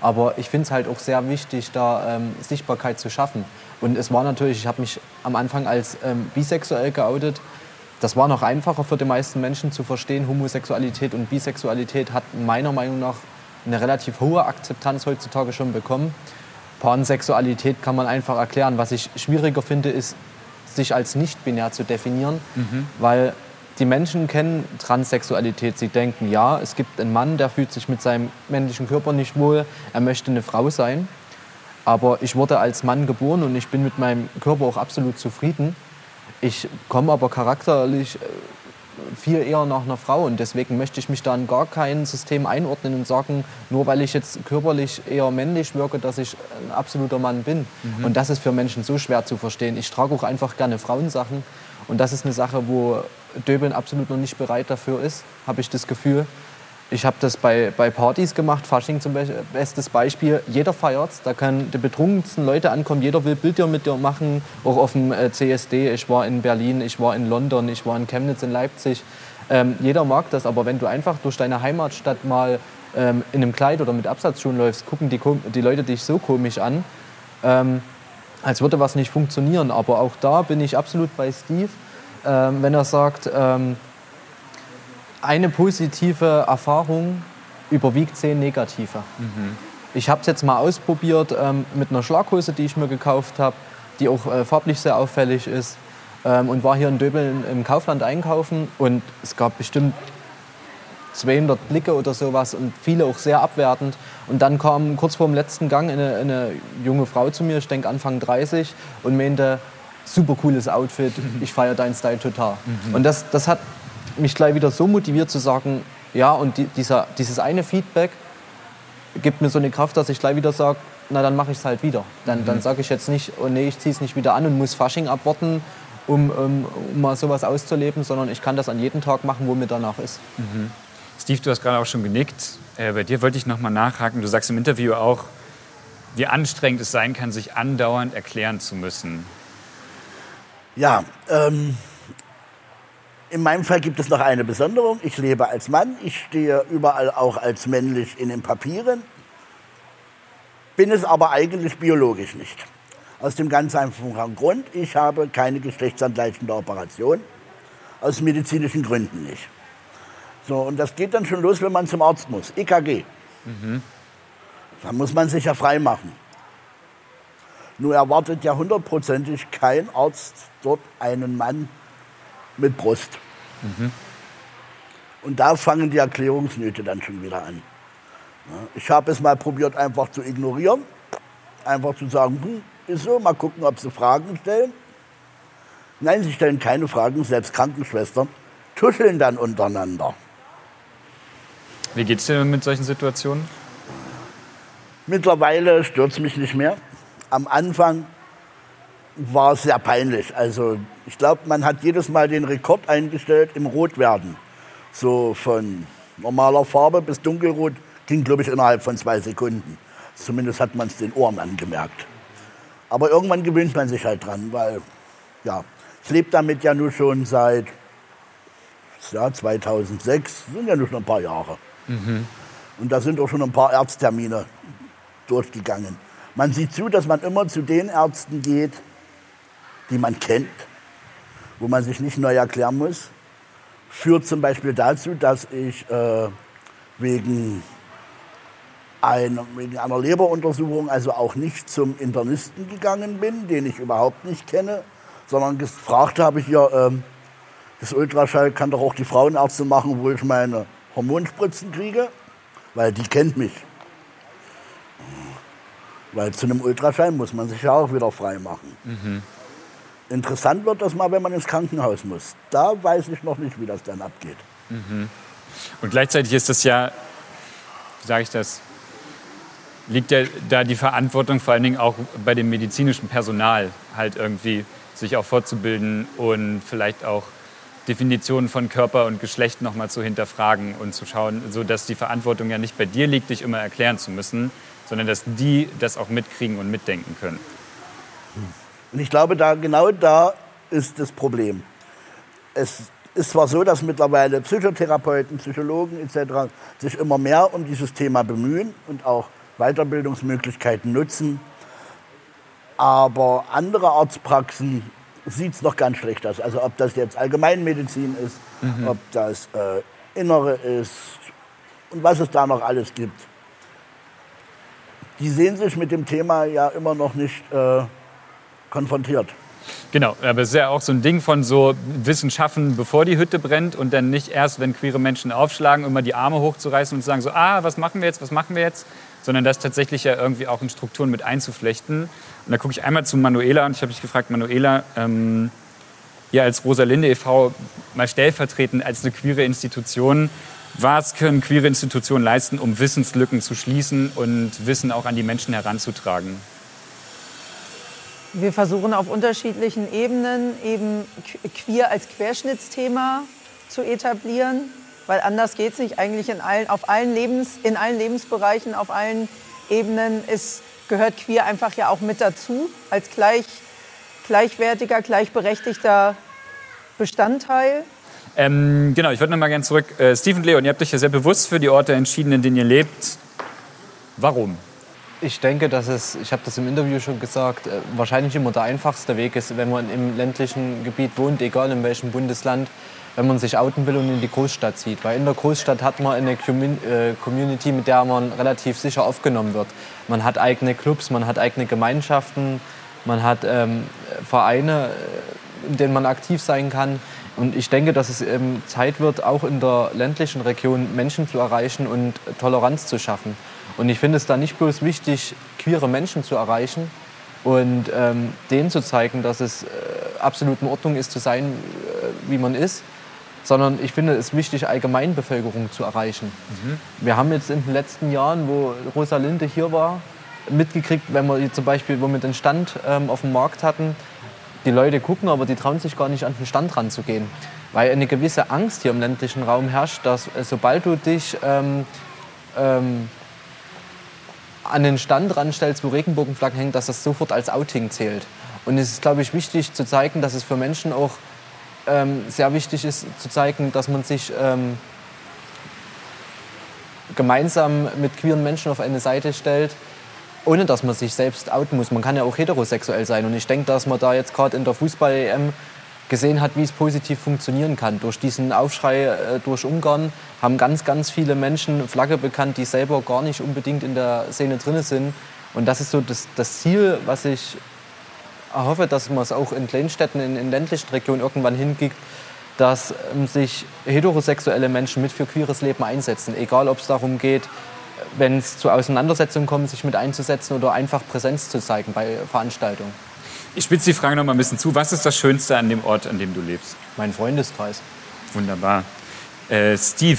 Aber ich finde es halt auch sehr wichtig, da ähm, Sichtbarkeit zu schaffen. Und es war natürlich, ich habe mich am Anfang als ähm, bisexuell geoutet. Das war noch einfacher für die meisten Menschen zu verstehen. Homosexualität und Bisexualität hat meiner Meinung nach eine relativ hohe Akzeptanz heutzutage schon bekommen. Pansexualität kann man einfach erklären. Was ich schwieriger finde, ist, sich als nicht-binär zu definieren, mhm. weil die Menschen kennen Transsexualität. Sie denken, ja, es gibt einen Mann, der fühlt sich mit seinem männlichen Körper nicht wohl, er möchte eine Frau sein. Aber ich wurde als Mann geboren und ich bin mit meinem Körper auch absolut zufrieden. Ich komme aber charakterlich äh, viel eher nach einer Frau und deswegen möchte ich mich da in gar kein System einordnen und sagen, nur weil ich jetzt körperlich eher männlich wirke, dass ich ein absoluter Mann bin. Mhm. Und das ist für Menschen so schwer zu verstehen. Ich trage auch einfach gerne Frauensachen und das ist eine Sache, wo Döbeln absolut noch nicht bereit dafür ist, habe ich das Gefühl. Ich habe das bei, bei Partys gemacht, Fasching zum Beispiel, bestes Beispiel. Jeder feiert da können die betrunkensten Leute ankommen, jeder will Bilder mit dir machen, auch auf dem äh, CSD. Ich war in Berlin, ich war in London, ich war in Chemnitz, in Leipzig. Ähm, jeder mag das, aber wenn du einfach durch deine Heimatstadt mal ähm, in einem Kleid oder mit Absatzschuhen läufst, gucken die, die Leute dich so komisch an, ähm, als würde was nicht funktionieren. Aber auch da bin ich absolut bei Steve, ähm, wenn er sagt, ähm, eine positive Erfahrung überwiegt zehn negative. Mhm. Ich habe es jetzt mal ausprobiert ähm, mit einer Schlaghose, die ich mir gekauft habe, die auch äh, farblich sehr auffällig ist. Ähm, und war hier in Döbeln im Kaufland einkaufen und es gab bestimmt 200 Blicke oder sowas und viele auch sehr abwertend. Und dann kam kurz vor dem letzten Gang eine, eine junge Frau zu mir, ich denke Anfang 30, und meinte, super cooles Outfit, ich feiere deinen Style total. Mhm. Und das, das hat mich gleich wieder so motiviert zu sagen, ja, und die, dieser, dieses eine Feedback gibt mir so eine Kraft, dass ich gleich wieder sage, na dann mache ich es halt wieder. Dann, mhm. dann sage ich jetzt nicht, oh nee, ich ziehe es nicht wieder an und muss Fasching abwarten, um, um, um, mal sowas auszuleben, sondern ich kann das an jedem Tag machen, wo mir danach ist. Mhm. Steve, du hast gerade auch schon genickt. Äh, bei dir wollte ich noch mal nachhaken. Du sagst im Interview auch, wie anstrengend es sein kann, sich andauernd erklären zu müssen. Ja, ähm, in meinem Fall gibt es noch eine Besonderung. Ich lebe als Mann, ich stehe überall auch als männlich in den Papieren, bin es aber eigentlich biologisch nicht. Aus dem ganz einfachen Grund, ich habe keine geschlechtsangleichende Operation, aus medizinischen Gründen nicht. So, und das geht dann schon los, wenn man zum Arzt muss. EKG. Mhm. Da muss man sich ja frei machen. Nur erwartet ja hundertprozentig kein Arzt dort einen Mann mit Brust. Mhm. Und da fangen die Erklärungsnöte dann schon wieder an. Ich habe es mal probiert, einfach zu ignorieren. Einfach zu sagen, hm, ist so, mal gucken, ob sie Fragen stellen. Nein, sie stellen keine Fragen, selbst Krankenschwestern tuscheln dann untereinander. Wie geht es dir mit solchen Situationen? Mittlerweile stört es mich nicht mehr. Am Anfang war sehr peinlich. Also ich glaube, man hat jedes Mal den Rekord eingestellt im Rotwerden. So von normaler Farbe bis dunkelrot ging, glaube ich, innerhalb von zwei Sekunden. Zumindest hat man es den Ohren angemerkt. Aber irgendwann gewöhnt man sich halt dran, weil ja, ich lebe damit ja nur schon seit ja, 2006, sind ja nur schon ein paar Jahre. Mhm. Und da sind auch schon ein paar Ärzttermine durchgegangen. Man sieht zu, dass man immer zu den Ärzten geht, die man kennt, wo man sich nicht neu erklären muss. Führt zum Beispiel dazu, dass ich äh, wegen, einer, wegen einer Leberuntersuchung also auch nicht zum Internisten gegangen bin, den ich überhaupt nicht kenne, sondern gefragt habe ich ja, äh, das Ultraschall kann doch auch die Frauenärzte machen, wo ich meine Hormonspritzen kriege, weil die kennt mich. Weil zu einem Ultraschall muss man sich ja auch wieder frei machen. Mhm. Interessant wird das mal, wenn man ins Krankenhaus muss. Da weiß ich noch nicht, wie das dann abgeht. Mhm. Und gleichzeitig ist das ja, wie sage ich das, liegt ja da die Verantwortung vor allen Dingen auch bei dem medizinischen Personal, halt irgendwie sich auch fortzubilden und vielleicht auch Definitionen von Körper und Geschlecht noch mal zu hinterfragen und zu schauen, so dass die Verantwortung ja nicht bei dir liegt, dich immer erklären zu müssen, sondern dass die das auch mitkriegen und mitdenken können. Und ich glaube, da, genau da ist das Problem. Es ist zwar so, dass mittlerweile Psychotherapeuten, Psychologen etc. sich immer mehr um dieses Thema bemühen und auch Weiterbildungsmöglichkeiten nutzen, aber andere Arztpraxen sieht es noch ganz schlecht aus. Also ob das jetzt Allgemeinmedizin ist, mhm. ob das äh, Innere ist und was es da noch alles gibt. Die sehen sich mit dem Thema ja immer noch nicht äh, konfrontiert. Genau, aber es ist ja auch so ein Ding von so Wissen schaffen, bevor die Hütte brennt und dann nicht erst, wenn queere Menschen aufschlagen, immer die Arme hochzureißen und zu sagen so, ah, was machen wir jetzt, was machen wir jetzt, sondern das tatsächlich ja irgendwie auch in Strukturen mit einzuflechten. Und da gucke ich einmal zu Manuela und ich habe dich gefragt, Manuela, ähm, ihr als Rosalinde e.V. mal stellvertretend als eine queere Institution, was können queere Institutionen leisten, um Wissenslücken zu schließen und Wissen auch an die Menschen heranzutragen? Wir versuchen auf unterschiedlichen Ebenen eben queer als Querschnittsthema zu etablieren, weil anders geht es nicht. Eigentlich in allen, auf allen Lebens, in allen Lebensbereichen, auf allen Ebenen ist, gehört queer einfach ja auch mit dazu als gleich, gleichwertiger, gleichberechtigter Bestandteil. Ähm, genau, ich würde noch mal gerne zurück. Äh, Stephen Leon, ihr habt euch ja sehr bewusst für die Orte entschieden, in denen ihr lebt. Warum? Ich denke, dass es, ich habe das im Interview schon gesagt, äh, wahrscheinlich immer der einfachste Weg ist, wenn man im ländlichen Gebiet wohnt, egal in welchem Bundesland, wenn man sich outen will und in die Großstadt zieht. Weil in der Großstadt hat man eine äh, Community, mit der man relativ sicher aufgenommen wird. Man hat eigene Clubs, man hat eigene Gemeinschaften, man hat ähm, Vereine, in denen man aktiv sein kann. Und ich denke, dass es eben Zeit wird, auch in der ländlichen Region Menschen zu erreichen und Toleranz zu schaffen. Und ich finde es da nicht bloß wichtig, queere Menschen zu erreichen und ähm, denen zu zeigen, dass es äh, absolut in Ordnung ist, zu sein, äh, wie man ist, sondern ich finde es wichtig, Allgemeinbevölkerung zu erreichen. Mhm. Wir haben jetzt in den letzten Jahren, wo Rosalinde hier war, mitgekriegt, wenn wir zum Beispiel, wo wir den Stand ähm, auf dem Markt hatten, die Leute gucken, aber die trauen sich gar nicht an den Stand ranzugehen. Weil eine gewisse Angst hier im ländlichen Raum herrscht, dass äh, sobald du dich ähm, ähm, an den Stand ranstellst, wo Regenbogenflaggen hängen, dass das sofort als Outing zählt. Und es ist, glaube ich, wichtig zu zeigen, dass es für Menschen auch ähm, sehr wichtig ist, zu zeigen, dass man sich ähm, gemeinsam mit queeren Menschen auf eine Seite stellt, ohne dass man sich selbst outen muss. Man kann ja auch heterosexuell sein. Und ich denke, dass man da jetzt gerade in der Fußball-EM gesehen hat, wie es positiv funktionieren kann. Durch diesen Aufschrei äh, durch Ungarn haben ganz, ganz viele Menschen Flagge bekannt, die selber gar nicht unbedingt in der Szene drin sind. Und das ist so das, das Ziel, was ich hoffe, dass man es auch in Kleinstädten, in, in ländlichen Regionen irgendwann hinkriegt, dass ähm, sich heterosexuelle Menschen mit für queeres Leben einsetzen. Egal, ob es darum geht, wenn es zu Auseinandersetzungen kommt, sich mit einzusetzen oder einfach Präsenz zu zeigen bei Veranstaltungen. Ich spitze die Frage noch mal ein bisschen zu. Was ist das Schönste an dem Ort, an dem du lebst? Mein Freundeskreis. Wunderbar. Äh, Steve,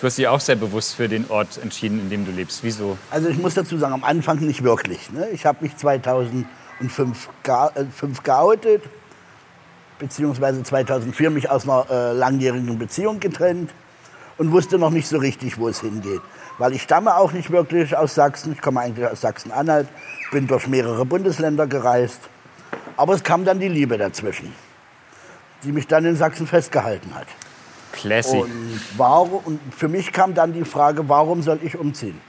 du hast dich auch sehr bewusst für den Ort entschieden, in dem du lebst. Wieso? Also ich muss dazu sagen, am Anfang nicht wirklich. Ne? Ich habe mich 2005 äh, geoutet, beziehungsweise 2004 mich aus einer äh, langjährigen Beziehung getrennt und wusste noch nicht so richtig, wo es hingeht. Weil ich stamme auch nicht wirklich aus Sachsen, ich komme eigentlich aus Sachsen-Anhalt, bin durch mehrere Bundesländer gereist aber es kam dann die Liebe dazwischen, die mich dann in Sachsen festgehalten hat. Classic. Und, warum, und für mich kam dann die Frage, warum soll ich umziehen?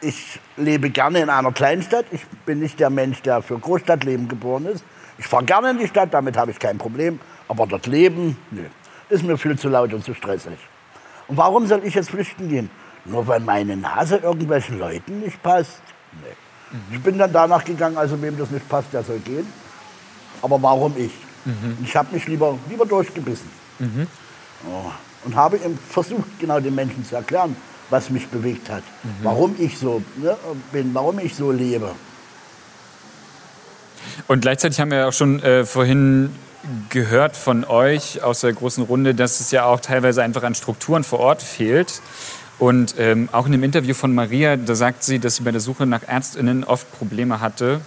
Ich lebe gerne in einer Kleinstadt. Ich bin nicht der Mensch, der für Großstadtleben geboren ist. Ich fahre gerne in die Stadt, damit habe ich kein Problem. Aber dort leben, nö, ist mir viel zu laut und zu stressig. Und warum soll ich jetzt flüchten gehen? Nur weil meine Nase irgendwelchen Leuten nicht passt? Nee. Ich bin dann danach gegangen, also wem das nicht passt, der soll gehen aber warum ich? Mhm. Ich habe mich lieber, lieber durchgebissen. Mhm. Oh. Und habe versucht, genau den Menschen zu erklären, was mich bewegt hat, mhm. warum ich so ne, bin, warum ich so lebe. Und gleichzeitig haben wir auch schon äh, vorhin gehört von euch aus der großen Runde, dass es ja auch teilweise einfach an Strukturen vor Ort fehlt. Und ähm, auch in dem Interview von Maria, da sagt sie, dass sie bei der Suche nach Ärztinnen oft Probleme hatte,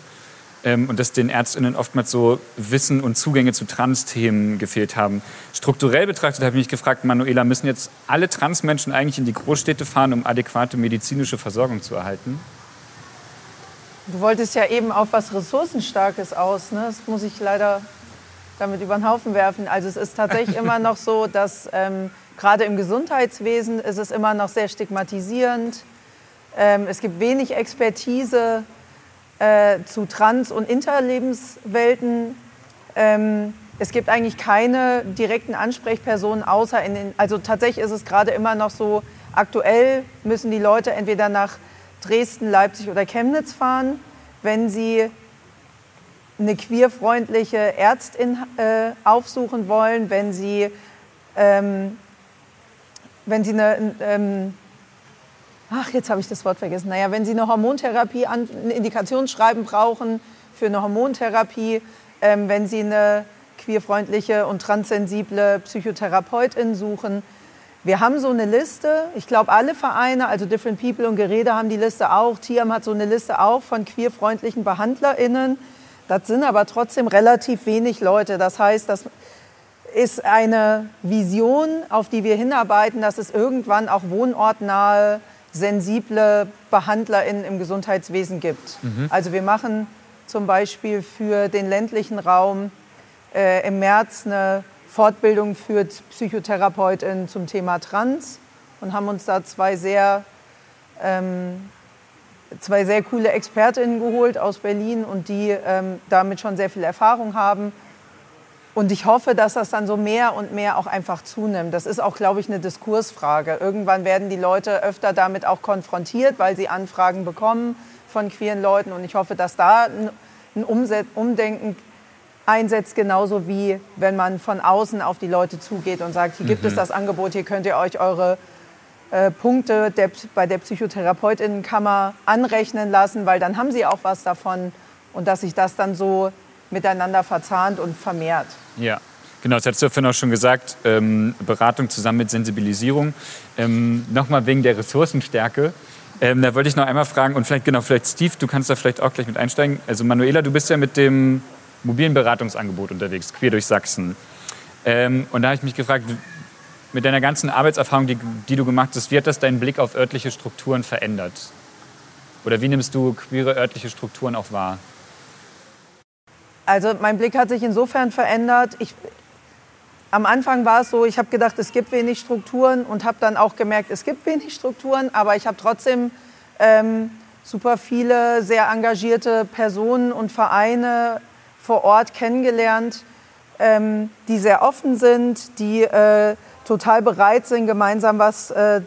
ähm, und dass den Ärztinnen oftmals so Wissen und Zugänge zu Trans-Themen gefehlt haben. Strukturell betrachtet habe ich mich gefragt, Manuela, müssen jetzt alle Transmenschen eigentlich in die Großstädte fahren, um adäquate medizinische Versorgung zu erhalten? Du wolltest ja eben auf was Ressourcenstarkes aus. Ne? Das muss ich leider damit über den Haufen werfen. Also es ist tatsächlich (laughs) immer noch so, dass ähm, gerade im Gesundheitswesen ist es immer noch sehr stigmatisierend. Ähm, es gibt wenig Expertise äh, zu Trans- und Interlebenswelten. Ähm, es gibt eigentlich keine direkten Ansprechpersonen, außer in den, also tatsächlich ist es gerade immer noch so, aktuell müssen die Leute entweder nach Dresden, Leipzig oder Chemnitz fahren, wenn sie eine queerfreundliche Ärztin äh, aufsuchen wollen, wenn sie, ähm, wenn sie eine, ähm, ach, jetzt habe ich das Wort vergessen. Naja, wenn Sie eine Hormontherapie, ein Indikationsschreiben brauchen für eine Hormontherapie, ähm, wenn Sie eine queerfreundliche und transsensible Psychotherapeutin suchen. Wir haben so eine Liste, ich glaube alle Vereine, also Different People und Gerede haben die Liste auch, Tiam hat so eine Liste auch von queerfreundlichen BehandlerInnen. Das sind aber trotzdem relativ wenig Leute. Das heißt, das ist eine Vision, auf die wir hinarbeiten, dass es irgendwann auch wohnortnahe sensible BehandlerInnen im Gesundheitswesen gibt. Mhm. Also wir machen zum Beispiel für den ländlichen Raum äh, im März eine Fortbildung für PsychotherapeutInnen zum Thema Trans und haben uns da zwei sehr, ähm, zwei sehr coole ExpertInnen geholt aus Berlin und die ähm, damit schon sehr viel Erfahrung haben und ich hoffe, dass das dann so mehr und mehr auch einfach zunimmt. Das ist auch, glaube ich, eine Diskursfrage. Irgendwann werden die Leute öfter damit auch konfrontiert, weil sie Anfragen bekommen von queeren Leuten. Und ich hoffe, dass da ein Umdenken einsetzt, genauso wie wenn man von außen auf die Leute zugeht und sagt, hier gibt es das Angebot, hier könnt ihr euch eure äh, Punkte der, bei der Psychotherapeutinnenkammer anrechnen lassen, weil dann haben sie auch was davon und dass sich das dann so miteinander verzahnt und vermehrt. Ja. Genau, das hast du vorhin auch schon gesagt, ähm, Beratung zusammen mit Sensibilisierung. Ähm, Nochmal wegen der Ressourcenstärke. Ähm, da wollte ich noch einmal fragen, und vielleicht, genau, vielleicht Steve, du kannst da vielleicht auch gleich mit einsteigen. Also Manuela, du bist ja mit dem mobilen Beratungsangebot unterwegs, quer durch Sachsen. Ähm, und da habe ich mich gefragt, mit deiner ganzen Arbeitserfahrung, die, die du gemacht hast, wie hat das deinen Blick auf örtliche Strukturen verändert? Oder wie nimmst du queere örtliche Strukturen auch wahr? Also mein Blick hat sich insofern verändert. Ich, am Anfang war es so, ich habe gedacht, es gibt wenig Strukturen und habe dann auch gemerkt, es gibt wenig Strukturen, aber ich habe trotzdem ähm, super viele sehr engagierte Personen und Vereine vor Ort kennengelernt, ähm, die sehr offen sind, die äh, total bereit sind, gemeinsam was äh,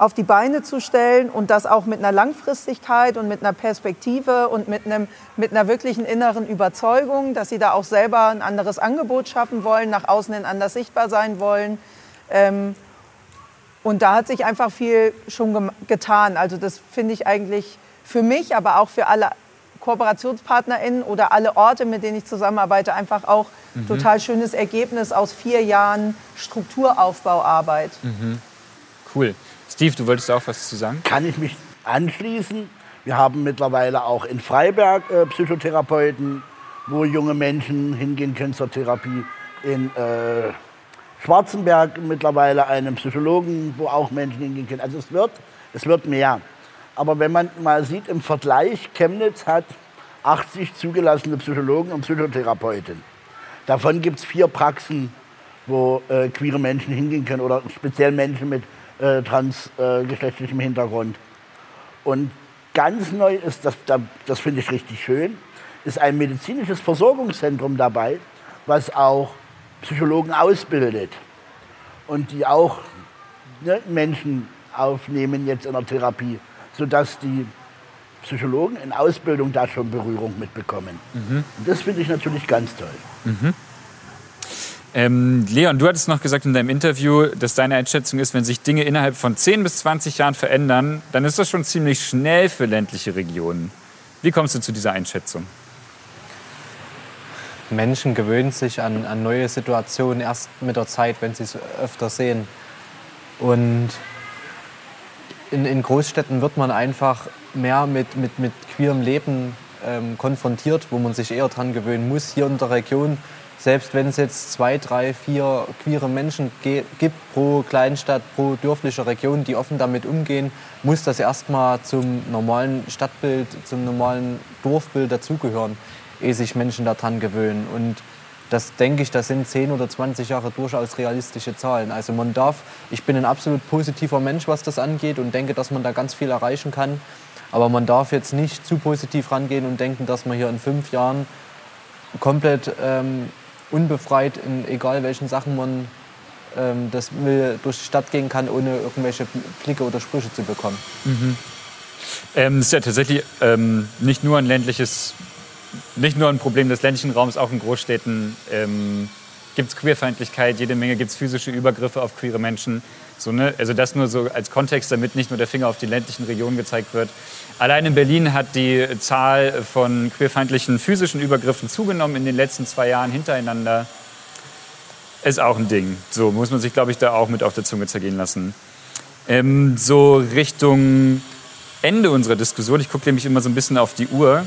auf die Beine zu stellen und das auch mit einer Langfristigkeit und mit einer Perspektive und mit, einem, mit einer wirklichen inneren Überzeugung, dass sie da auch selber ein anderes Angebot schaffen wollen, nach außen hin anders sichtbar sein wollen. Ähm, und da hat sich einfach viel schon getan. Also das finde ich eigentlich für mich, aber auch für alle KooperationspartnerInnen oder alle Orte, mit denen ich zusammenarbeite, einfach auch mhm. total schönes Ergebnis aus vier Jahren Strukturaufbauarbeit. Mhm. Cool. Steve, du wolltest auch was zu sagen? Kann ich mich anschließen. Wir haben mittlerweile auch in Freiberg äh, Psychotherapeuten, wo junge Menschen hingehen können zur Therapie. In äh, Schwarzenberg mittlerweile einen Psychologen, wo auch Menschen hingehen können. Also es wird, es wird mehr. Aber wenn man mal sieht, im Vergleich, Chemnitz hat 80 zugelassene Psychologen und Psychotherapeuten. Davon gibt es vier Praxen, wo äh, queere Menschen hingehen können oder speziell Menschen mit äh, transgeschlechtlichem äh, Hintergrund. Und ganz neu ist, das, das finde ich richtig schön, ist ein medizinisches Versorgungszentrum dabei, was auch Psychologen ausbildet und die auch ne, Menschen aufnehmen jetzt in der Therapie, sodass die Psychologen in Ausbildung da schon Berührung mitbekommen. Mhm. Und das finde ich natürlich ganz toll. Mhm. Ähm, Leon, du hattest noch gesagt in deinem Interview, dass deine Einschätzung ist, wenn sich Dinge innerhalb von 10 bis 20 Jahren verändern, dann ist das schon ziemlich schnell für ländliche Regionen. Wie kommst du zu dieser Einschätzung? Menschen gewöhnen sich an, an neue Situationen erst mit der Zeit, wenn sie es öfter sehen. Und in, in, Großstädten wird man einfach mehr mit, mit, mit queerem Leben ähm, konfrontiert, wo man sich eher daran gewöhnen muss. Hier in der Region selbst wenn es jetzt zwei, drei, vier queere Menschen gibt pro Kleinstadt, pro dörfliche Region, die offen damit umgehen, muss das erstmal zum normalen Stadtbild, zum normalen Dorfbild dazugehören, ehe sich Menschen daran gewöhnen. Und das denke ich, das sind 10 oder 20 Jahre durchaus realistische Zahlen. Also man darf, ich bin ein absolut positiver Mensch, was das angeht und denke, dass man da ganz viel erreichen kann. Aber man darf jetzt nicht zu positiv rangehen und denken, dass man hier in fünf Jahren komplett ähm, unbefreit in egal welchen Sachen man ähm, das will, durch die Stadt gehen kann, ohne irgendwelche Blicke oder Sprüche zu bekommen. Mhm. Ähm, ist ja tatsächlich ähm, nicht nur ein ländliches, nicht nur ein Problem des ländlichen Raums, auch in Großstädten ähm, gibt es Queerfeindlichkeit, jede Menge gibt es physische Übergriffe auf queere Menschen. So, ne? Also das nur so als Kontext, damit nicht nur der Finger auf die ländlichen Regionen gezeigt wird. Allein in Berlin hat die Zahl von queerfeindlichen physischen Übergriffen zugenommen in den letzten zwei Jahren hintereinander. Ist auch ein Ding. So muss man sich, glaube ich, da auch mit auf der Zunge zergehen lassen. Ähm, so Richtung Ende unserer Diskussion, ich gucke nämlich immer so ein bisschen auf die Uhr,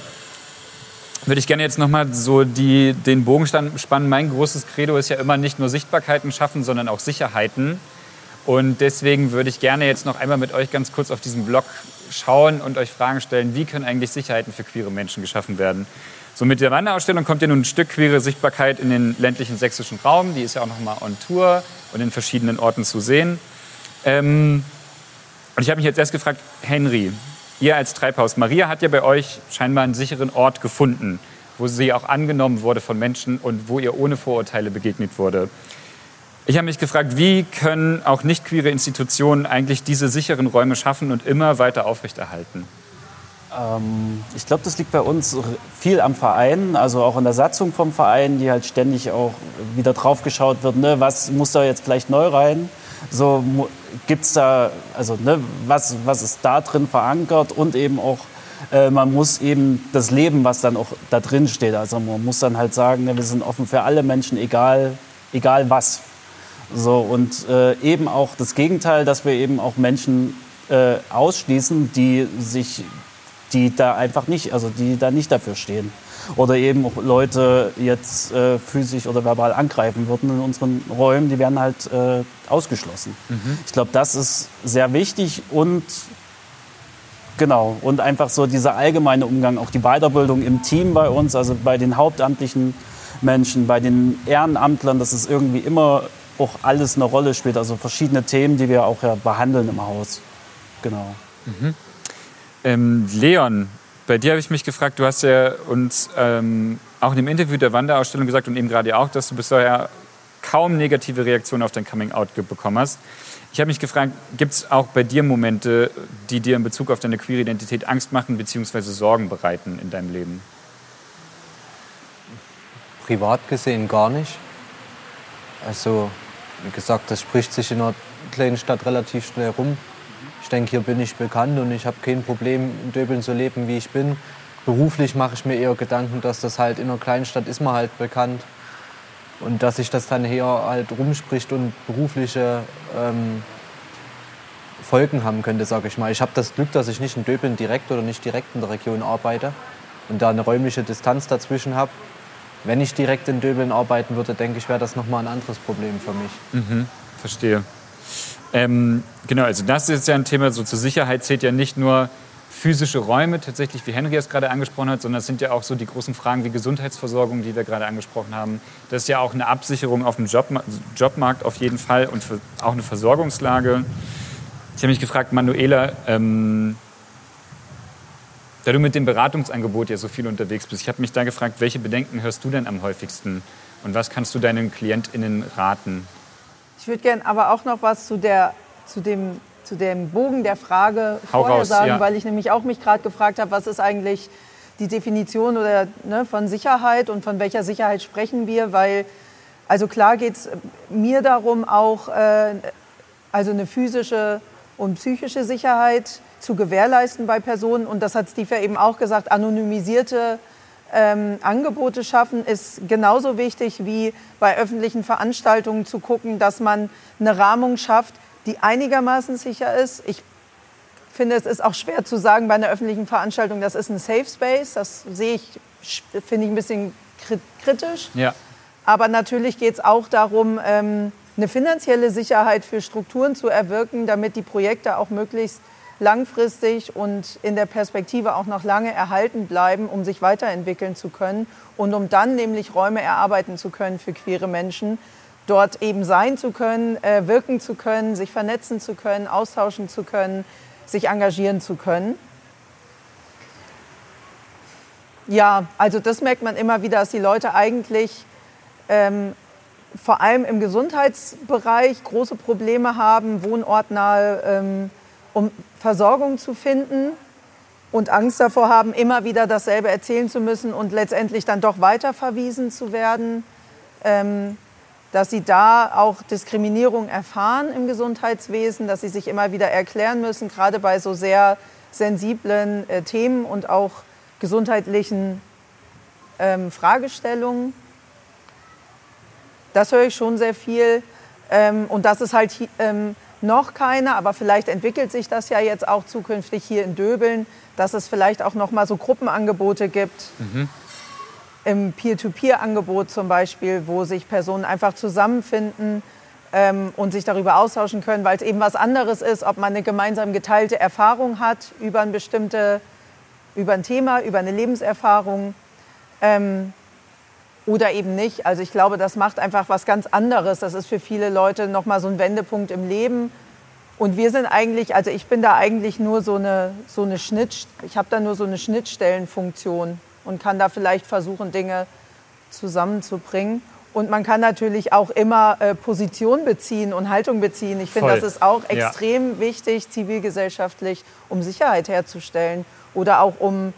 würde ich gerne jetzt nochmal so die, den Bogen spannen. Mein großes Credo ist ja immer nicht nur Sichtbarkeiten schaffen, sondern auch Sicherheiten. Und deswegen würde ich gerne jetzt noch einmal mit euch ganz kurz auf diesen Blog schauen und euch Fragen stellen, wie können eigentlich Sicherheiten für queere Menschen geschaffen werden. So mit der Wanderausstellung kommt ja nun ein Stück queere Sichtbarkeit in den ländlichen sächsischen Raum. Die ist ja auch noch mal on Tour und in verschiedenen Orten zu sehen. Ähm, und ich habe mich jetzt erst gefragt, Henry, ihr als Treibhaus, Maria hat ja bei euch scheinbar einen sicheren Ort gefunden, wo sie auch angenommen wurde von Menschen und wo ihr ohne Vorurteile begegnet wurde. Ich habe mich gefragt, wie können auch nicht queere Institutionen eigentlich diese sicheren Räume schaffen und immer weiter aufrechterhalten? Ähm, ich glaube, das liegt bei uns viel am Verein, also auch in der Satzung vom Verein, die halt ständig auch wieder drauf geschaut wird, ne, was muss da jetzt vielleicht neu rein. So gibt es da, also ne, was, was ist da drin verankert und eben auch, äh, man muss eben das Leben, was dann auch da drin steht. Also man muss dann halt sagen, ne, wir sind offen für alle Menschen, egal, egal was. So, und äh, eben auch das Gegenteil, dass wir eben auch Menschen äh, ausschließen, die sich, die da einfach nicht, also die da nicht dafür stehen. Oder eben auch Leute jetzt äh, physisch oder verbal angreifen würden in unseren Räumen, die werden halt äh, ausgeschlossen. Mhm. Ich glaube, das ist sehr wichtig und genau und einfach so dieser allgemeine Umgang, auch die Weiterbildung im Team bei uns, also bei den hauptamtlichen Menschen, bei den Ehrenamtlern, dass es irgendwie immer auch alles eine Rolle spielt, also verschiedene Themen, die wir auch ja behandeln im Haus. Genau. Mhm. Ähm, Leon, bei dir habe ich mich gefragt, du hast ja uns ähm, auch in dem Interview der Wanderausstellung gesagt und eben gerade auch, dass du bisher kaum negative Reaktionen auf dein Coming-out bekommen hast. Ich habe mich gefragt, gibt es auch bei dir Momente, die dir in Bezug auf deine queere Identität Angst machen bzw. Sorgen bereiten in deinem Leben? Privat gesehen gar nicht. Also, wie gesagt, das spricht sich in einer kleinen Stadt relativ schnell rum. Ich denke, hier bin ich bekannt und ich habe kein Problem, in Döbeln so leben, wie ich bin. Beruflich mache ich mir eher Gedanken, dass das halt in einer kleinen Stadt ist man halt bekannt. Und dass sich das dann hier halt rumspricht und berufliche ähm, Folgen haben könnte, sage ich mal. Ich habe das Glück, dass ich nicht in Döbeln direkt oder nicht direkt in der Region arbeite und da eine räumliche Distanz dazwischen habe. Wenn ich direkt in Döbeln arbeiten würde, denke ich, wäre das nochmal ein anderes Problem für mich. Mhm, verstehe. Ähm, genau, also das ist ja ein Thema, so zur Sicherheit zählt ja nicht nur physische Räume tatsächlich, wie Henry es gerade angesprochen hat, sondern es sind ja auch so die großen Fragen wie Gesundheitsversorgung, die wir gerade angesprochen haben. Das ist ja auch eine Absicherung auf dem Job, Jobmarkt auf jeden Fall und auch eine Versorgungslage. Ich habe mich gefragt, Manuela, ähm, da du mit dem Beratungsangebot ja so viel unterwegs bist, ich habe mich da gefragt, welche Bedenken hörst du denn am häufigsten und was kannst du deinen KlientInnen raten? Ich würde gerne aber auch noch was zu, der, zu, dem, zu dem Bogen der Frage Hau vorher raus, sagen, ja. weil ich nämlich auch mich gerade gefragt habe, was ist eigentlich die Definition oder, ne, von Sicherheit und von welcher Sicherheit sprechen wir, weil also klar geht es mir darum, auch äh, also eine physische und psychische Sicherheit zu gewährleisten bei Personen. Und das hat Steve ja eben auch gesagt, anonymisierte ähm, Angebote schaffen ist genauso wichtig wie bei öffentlichen Veranstaltungen zu gucken, dass man eine Rahmung schafft, die einigermaßen sicher ist. Ich finde, es ist auch schwer zu sagen bei einer öffentlichen Veranstaltung, das ist ein Safe Space. Das sehe ich, finde ich ein bisschen kritisch. Ja. Aber natürlich geht es auch darum, ähm, eine finanzielle Sicherheit für Strukturen zu erwirken, damit die Projekte auch möglichst langfristig und in der Perspektive auch noch lange erhalten bleiben, um sich weiterentwickeln zu können und um dann nämlich Räume erarbeiten zu können für queere Menschen, dort eben sein zu können, äh, wirken zu können, sich vernetzen zu können, austauschen zu können, sich engagieren zu können. Ja, also das merkt man immer wieder, dass die Leute eigentlich ähm, vor allem im Gesundheitsbereich große Probleme haben, wohnortnahe ähm, um Versorgung zu finden und Angst davor haben, immer wieder dasselbe erzählen zu müssen und letztendlich dann doch weiterverwiesen zu werden, ähm, dass sie da auch Diskriminierung erfahren im Gesundheitswesen, dass sie sich immer wieder erklären müssen, gerade bei so sehr sensiblen äh, Themen und auch gesundheitlichen ähm, Fragestellungen. Das höre ich schon sehr viel. Ähm, und das ist halt ähm, noch keine, aber vielleicht entwickelt sich das ja jetzt auch zukünftig hier in Döbeln, dass es vielleicht auch noch mal so Gruppenangebote gibt. Mhm. Im Peer-to-Peer-Angebot zum Beispiel, wo sich Personen einfach zusammenfinden ähm, und sich darüber austauschen können, weil es eben was anderes ist, ob man eine gemeinsam geteilte Erfahrung hat über ein bestimmte, über ein Thema, über eine Lebenserfahrung. Ähm, oder eben nicht. Also ich glaube, das macht einfach was ganz anderes. Das ist für viele Leute nochmal so ein Wendepunkt im Leben. Und wir sind eigentlich, also ich bin da eigentlich nur so eine, so eine Schnitt, ich habe da nur so eine Schnittstellenfunktion und kann da vielleicht versuchen, Dinge zusammenzubringen. Und man kann natürlich auch immer äh, Position beziehen und Haltung beziehen. Ich finde, das ist auch Ja. extrem wichtig, zivilgesellschaftlich, um Sicherheit herzustellen oder auch um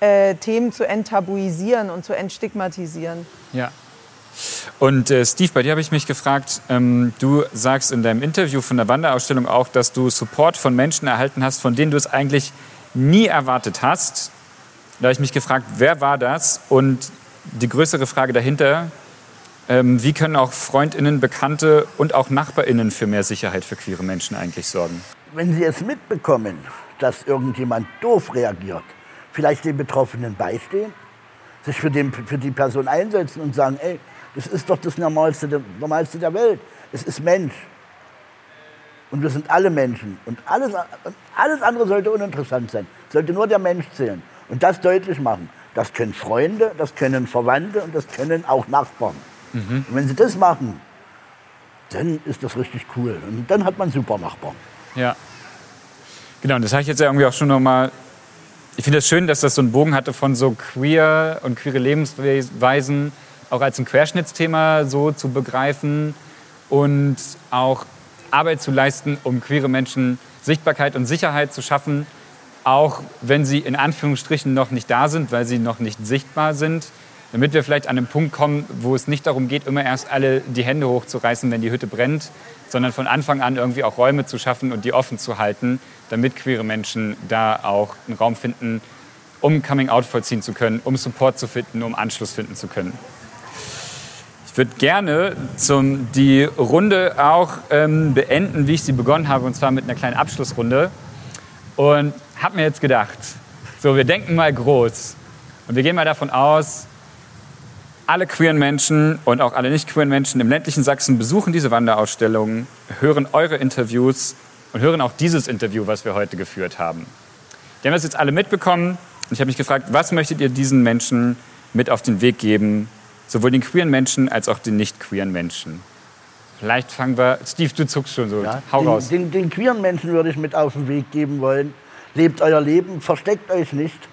äh, Themen zu enttabuisieren und zu entstigmatisieren. Ja. Und äh, Steve, bei dir habe ich mich gefragt, ähm, du sagst in deinem Interview von der Wanderausstellung auch, dass du Support von Menschen erhalten hast, von denen du es eigentlich nie erwartet hast. Da habe ich mich gefragt, wer war das? Und die größere Frage dahinter, ähm, wie können auch Freundinnen, Bekannte und auch Nachbarinnen für mehr Sicherheit für queere Menschen eigentlich sorgen? Wenn Sie es mitbekommen, dass irgendjemand doof reagiert, vielleicht den Betroffenen beistehen, sich für, den, für die Person einsetzen und sagen, ey, das ist doch das Normalste, der, Normalste der Welt. Es ist Mensch. Und wir sind alle Menschen. Und alles, alles andere sollte uninteressant sein. Sollte nur der Mensch zählen. Und das deutlich machen. Das können Freunde, das können Verwandte und das können auch Nachbarn. Und wenn sie das machen, dann ist das richtig cool. Und dann hat man super Nachbarn. Ja. Genau, und das habe ich jetzt ja irgendwie auch schon nochmal. Ich finde es schön, dass das so einen Bogen hatte von so queer und queere Lebensweisen auch als ein Querschnittsthema so zu begreifen und auch Arbeit zu leisten, um queere Menschen Sichtbarkeit und Sicherheit zu schaffen, auch wenn sie in Anführungsstrichen noch nicht da sind, weil sie noch nicht sichtbar sind, damit wir vielleicht an den Punkt kommen, wo es nicht darum geht, immer erst alle die Hände hochzureißen, wenn die Hütte brennt, sondern von Anfang an irgendwie auch Räume zu schaffen und die offen zu halten, damit queere Menschen da auch einen Raum finden, um Coming Out vollziehen zu können, um Support zu finden, um Anschluss finden zu können. Ich würde gerne zum, die Runde auch ähm, beenden, wie ich sie begonnen habe, und zwar mit einer kleinen Abschlussrunde. Und habe mir jetzt gedacht, so, wir denken mal groß. Und wir gehen mal davon aus, alle queeren Menschen und auch alle nicht queeren Menschen im ländlichen Sachsen besuchen diese Wanderausstellung, hören eure Interviews und hören auch dieses Interview, was wir heute geführt haben. Die haben das jetzt alle mitbekommen und ich habe mich gefragt, was möchtet ihr diesen Menschen mit auf den Weg geben, sowohl den queeren Menschen als auch den nicht queeren Menschen? Vielleicht fangen wir, Steve, du zuckst schon so, Ja, hau den, raus. Den, den queeren Menschen würde ich mit auf den Weg geben wollen. Lebt euer Leben, versteckt euch nicht.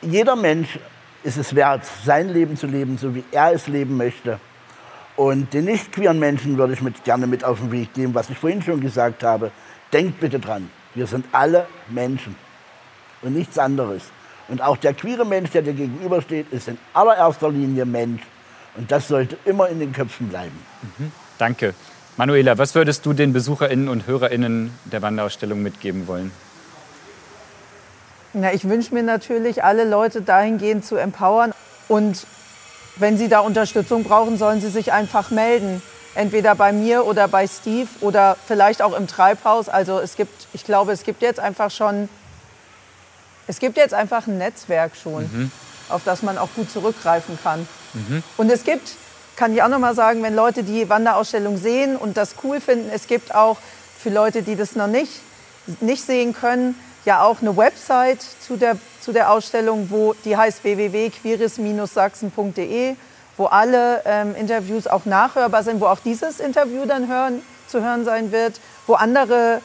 Jeder Mensch ist es wert, sein Leben zu leben, so wie er es leben möchte. Und den nicht queeren Menschen würde ich mit, gerne mit auf den Weg geben, was ich vorhin schon gesagt habe. Denkt bitte dran, wir sind alle Menschen und nichts anderes. Und auch der queere Mensch, der dir gegenübersteht, ist in allererster Linie Mensch. Und das sollte immer in den Köpfen bleiben. Danke. Manuela, was würdest du den BesucherInnen und HörerInnen der Wanderausstellung mitgeben wollen? Na, ich wünsche mir natürlich, alle Leute dahingehend zu empowern. Und wenn sie da Unterstützung brauchen, sollen sie sich einfach melden. Entweder bei mir oder bei Steve oder vielleicht auch im Treibhaus. Also es gibt, ich glaube, es gibt jetzt einfach schon, es gibt jetzt einfach ein Netzwerk schon, auf das man auch gut zurückgreifen kann. Und es gibt, kann ich auch noch mal sagen, wenn Leute die Wanderausstellung sehen und das cool finden, es gibt auch für Leute, die das noch nicht, nicht sehen können, ja auch eine Website zu der, zu der Ausstellung, wo die heißt www.queeres-sachsen.de, wo alle ähm, Interviews auch nachhörbar sind, wo auch dieses Interview dann hören, zu hören sein wird, wo andere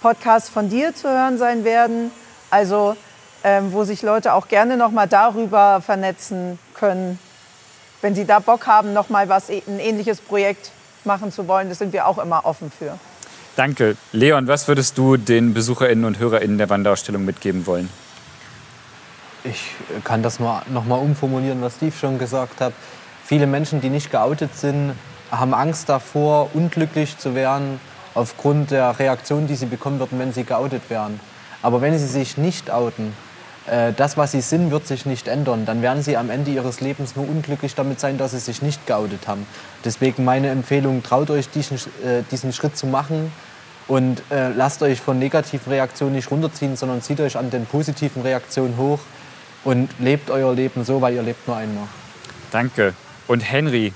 Podcasts von dir zu hören sein werden. Also ähm, wo sich Leute auch gerne noch mal darüber vernetzen können, wenn sie da Bock haben, noch mal was ein ähnliches Projekt machen zu wollen. Das sind wir auch immer offen für. Danke. Leon, was würdest du den BesucherInnen und HörerInnen der Wanderausstellung mitgeben wollen? Ich kann das mal noch mal umformulieren, was Steve schon gesagt hat. Viele Menschen, die nicht geoutet sind, haben Angst davor, unglücklich zu werden aufgrund der Reaktion, die sie bekommen würden, wenn sie geoutet wären. Aber wenn sie sich nicht outen, das, was sie sind, wird sich nicht ändern. Dann werden sie am Ende ihres Lebens nur unglücklich damit sein, dass sie sich nicht geoutet haben. Deswegen meine Empfehlung, traut euch diesen, äh, diesen Schritt zu machen und äh, lasst euch von negativen Reaktionen nicht runterziehen, sondern zieht euch an den positiven Reaktionen hoch und lebt euer Leben so, weil ihr lebt nur einmal. Danke. Und Henry,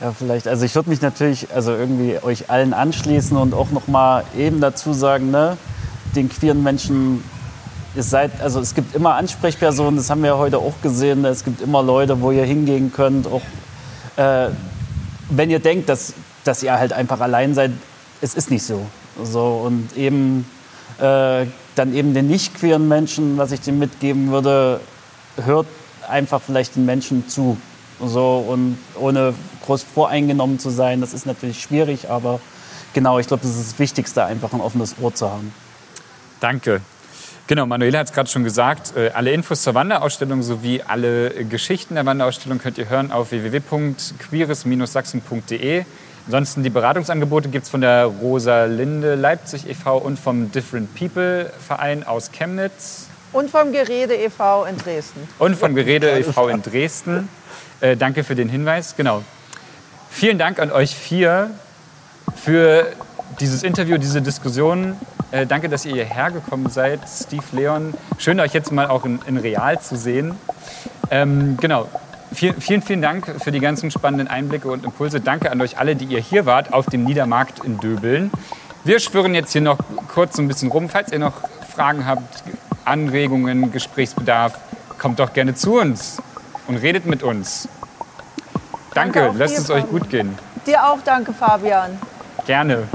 Ja, vielleicht. Also ich würde mich natürlich also irgendwie euch allen anschließen und auch noch mal eben dazu sagen, ne, den queeren Menschen, ihr seid, also es gibt immer Ansprechpersonen, das haben wir heute auch gesehen. Es gibt immer Leute, wo ihr hingehen könnt, auch äh, wenn ihr denkt, dass, dass ihr halt einfach allein seid. Es ist nicht so. so und eben äh, dann eben den nicht queeren Menschen, was ich denen mitgeben würde, hört einfach vielleicht den Menschen zu. So, und ohne groß voreingenommen zu sein, das ist natürlich schwierig, aber genau, ich glaube, das ist das Wichtigste, einfach ein offenes Ohr zu haben. Danke. Genau, Manuela hat es gerade schon gesagt. Äh, alle Infos zur Wanderausstellung sowie alle Geschichten der Wanderausstellung könnt ihr hören auf www.queeres-sachsen.de. Ansonsten die Beratungsangebote gibt es von der Rosalinde Leipzig e.V. und vom Different People Verein aus Chemnitz. Und vom Gerede e.V. in Dresden. Und vom Gerede e.V. in Dresden. Äh, danke für den Hinweis. Genau. Vielen Dank an euch vier für dieses Interview, diese Diskussion. Äh, danke, dass ihr hierher gekommen seid, Steve, Leon. Schön, euch jetzt mal auch in, in real zu sehen. Ähm, genau. Vielen, vielen, vielen Dank für die ganzen spannenden Einblicke und Impulse. Danke an euch alle, die ihr hier wart auf dem Niedermarkt in Döbeln. Wir schwören jetzt hier noch kurz ein bisschen rum. Falls ihr noch Fragen habt, Anregungen, Gesprächsbedarf, kommt doch gerne zu uns und redet mit uns. Danke, Danke lasst es euch gut gehen. Dir auch danke, Fabian. Gerne.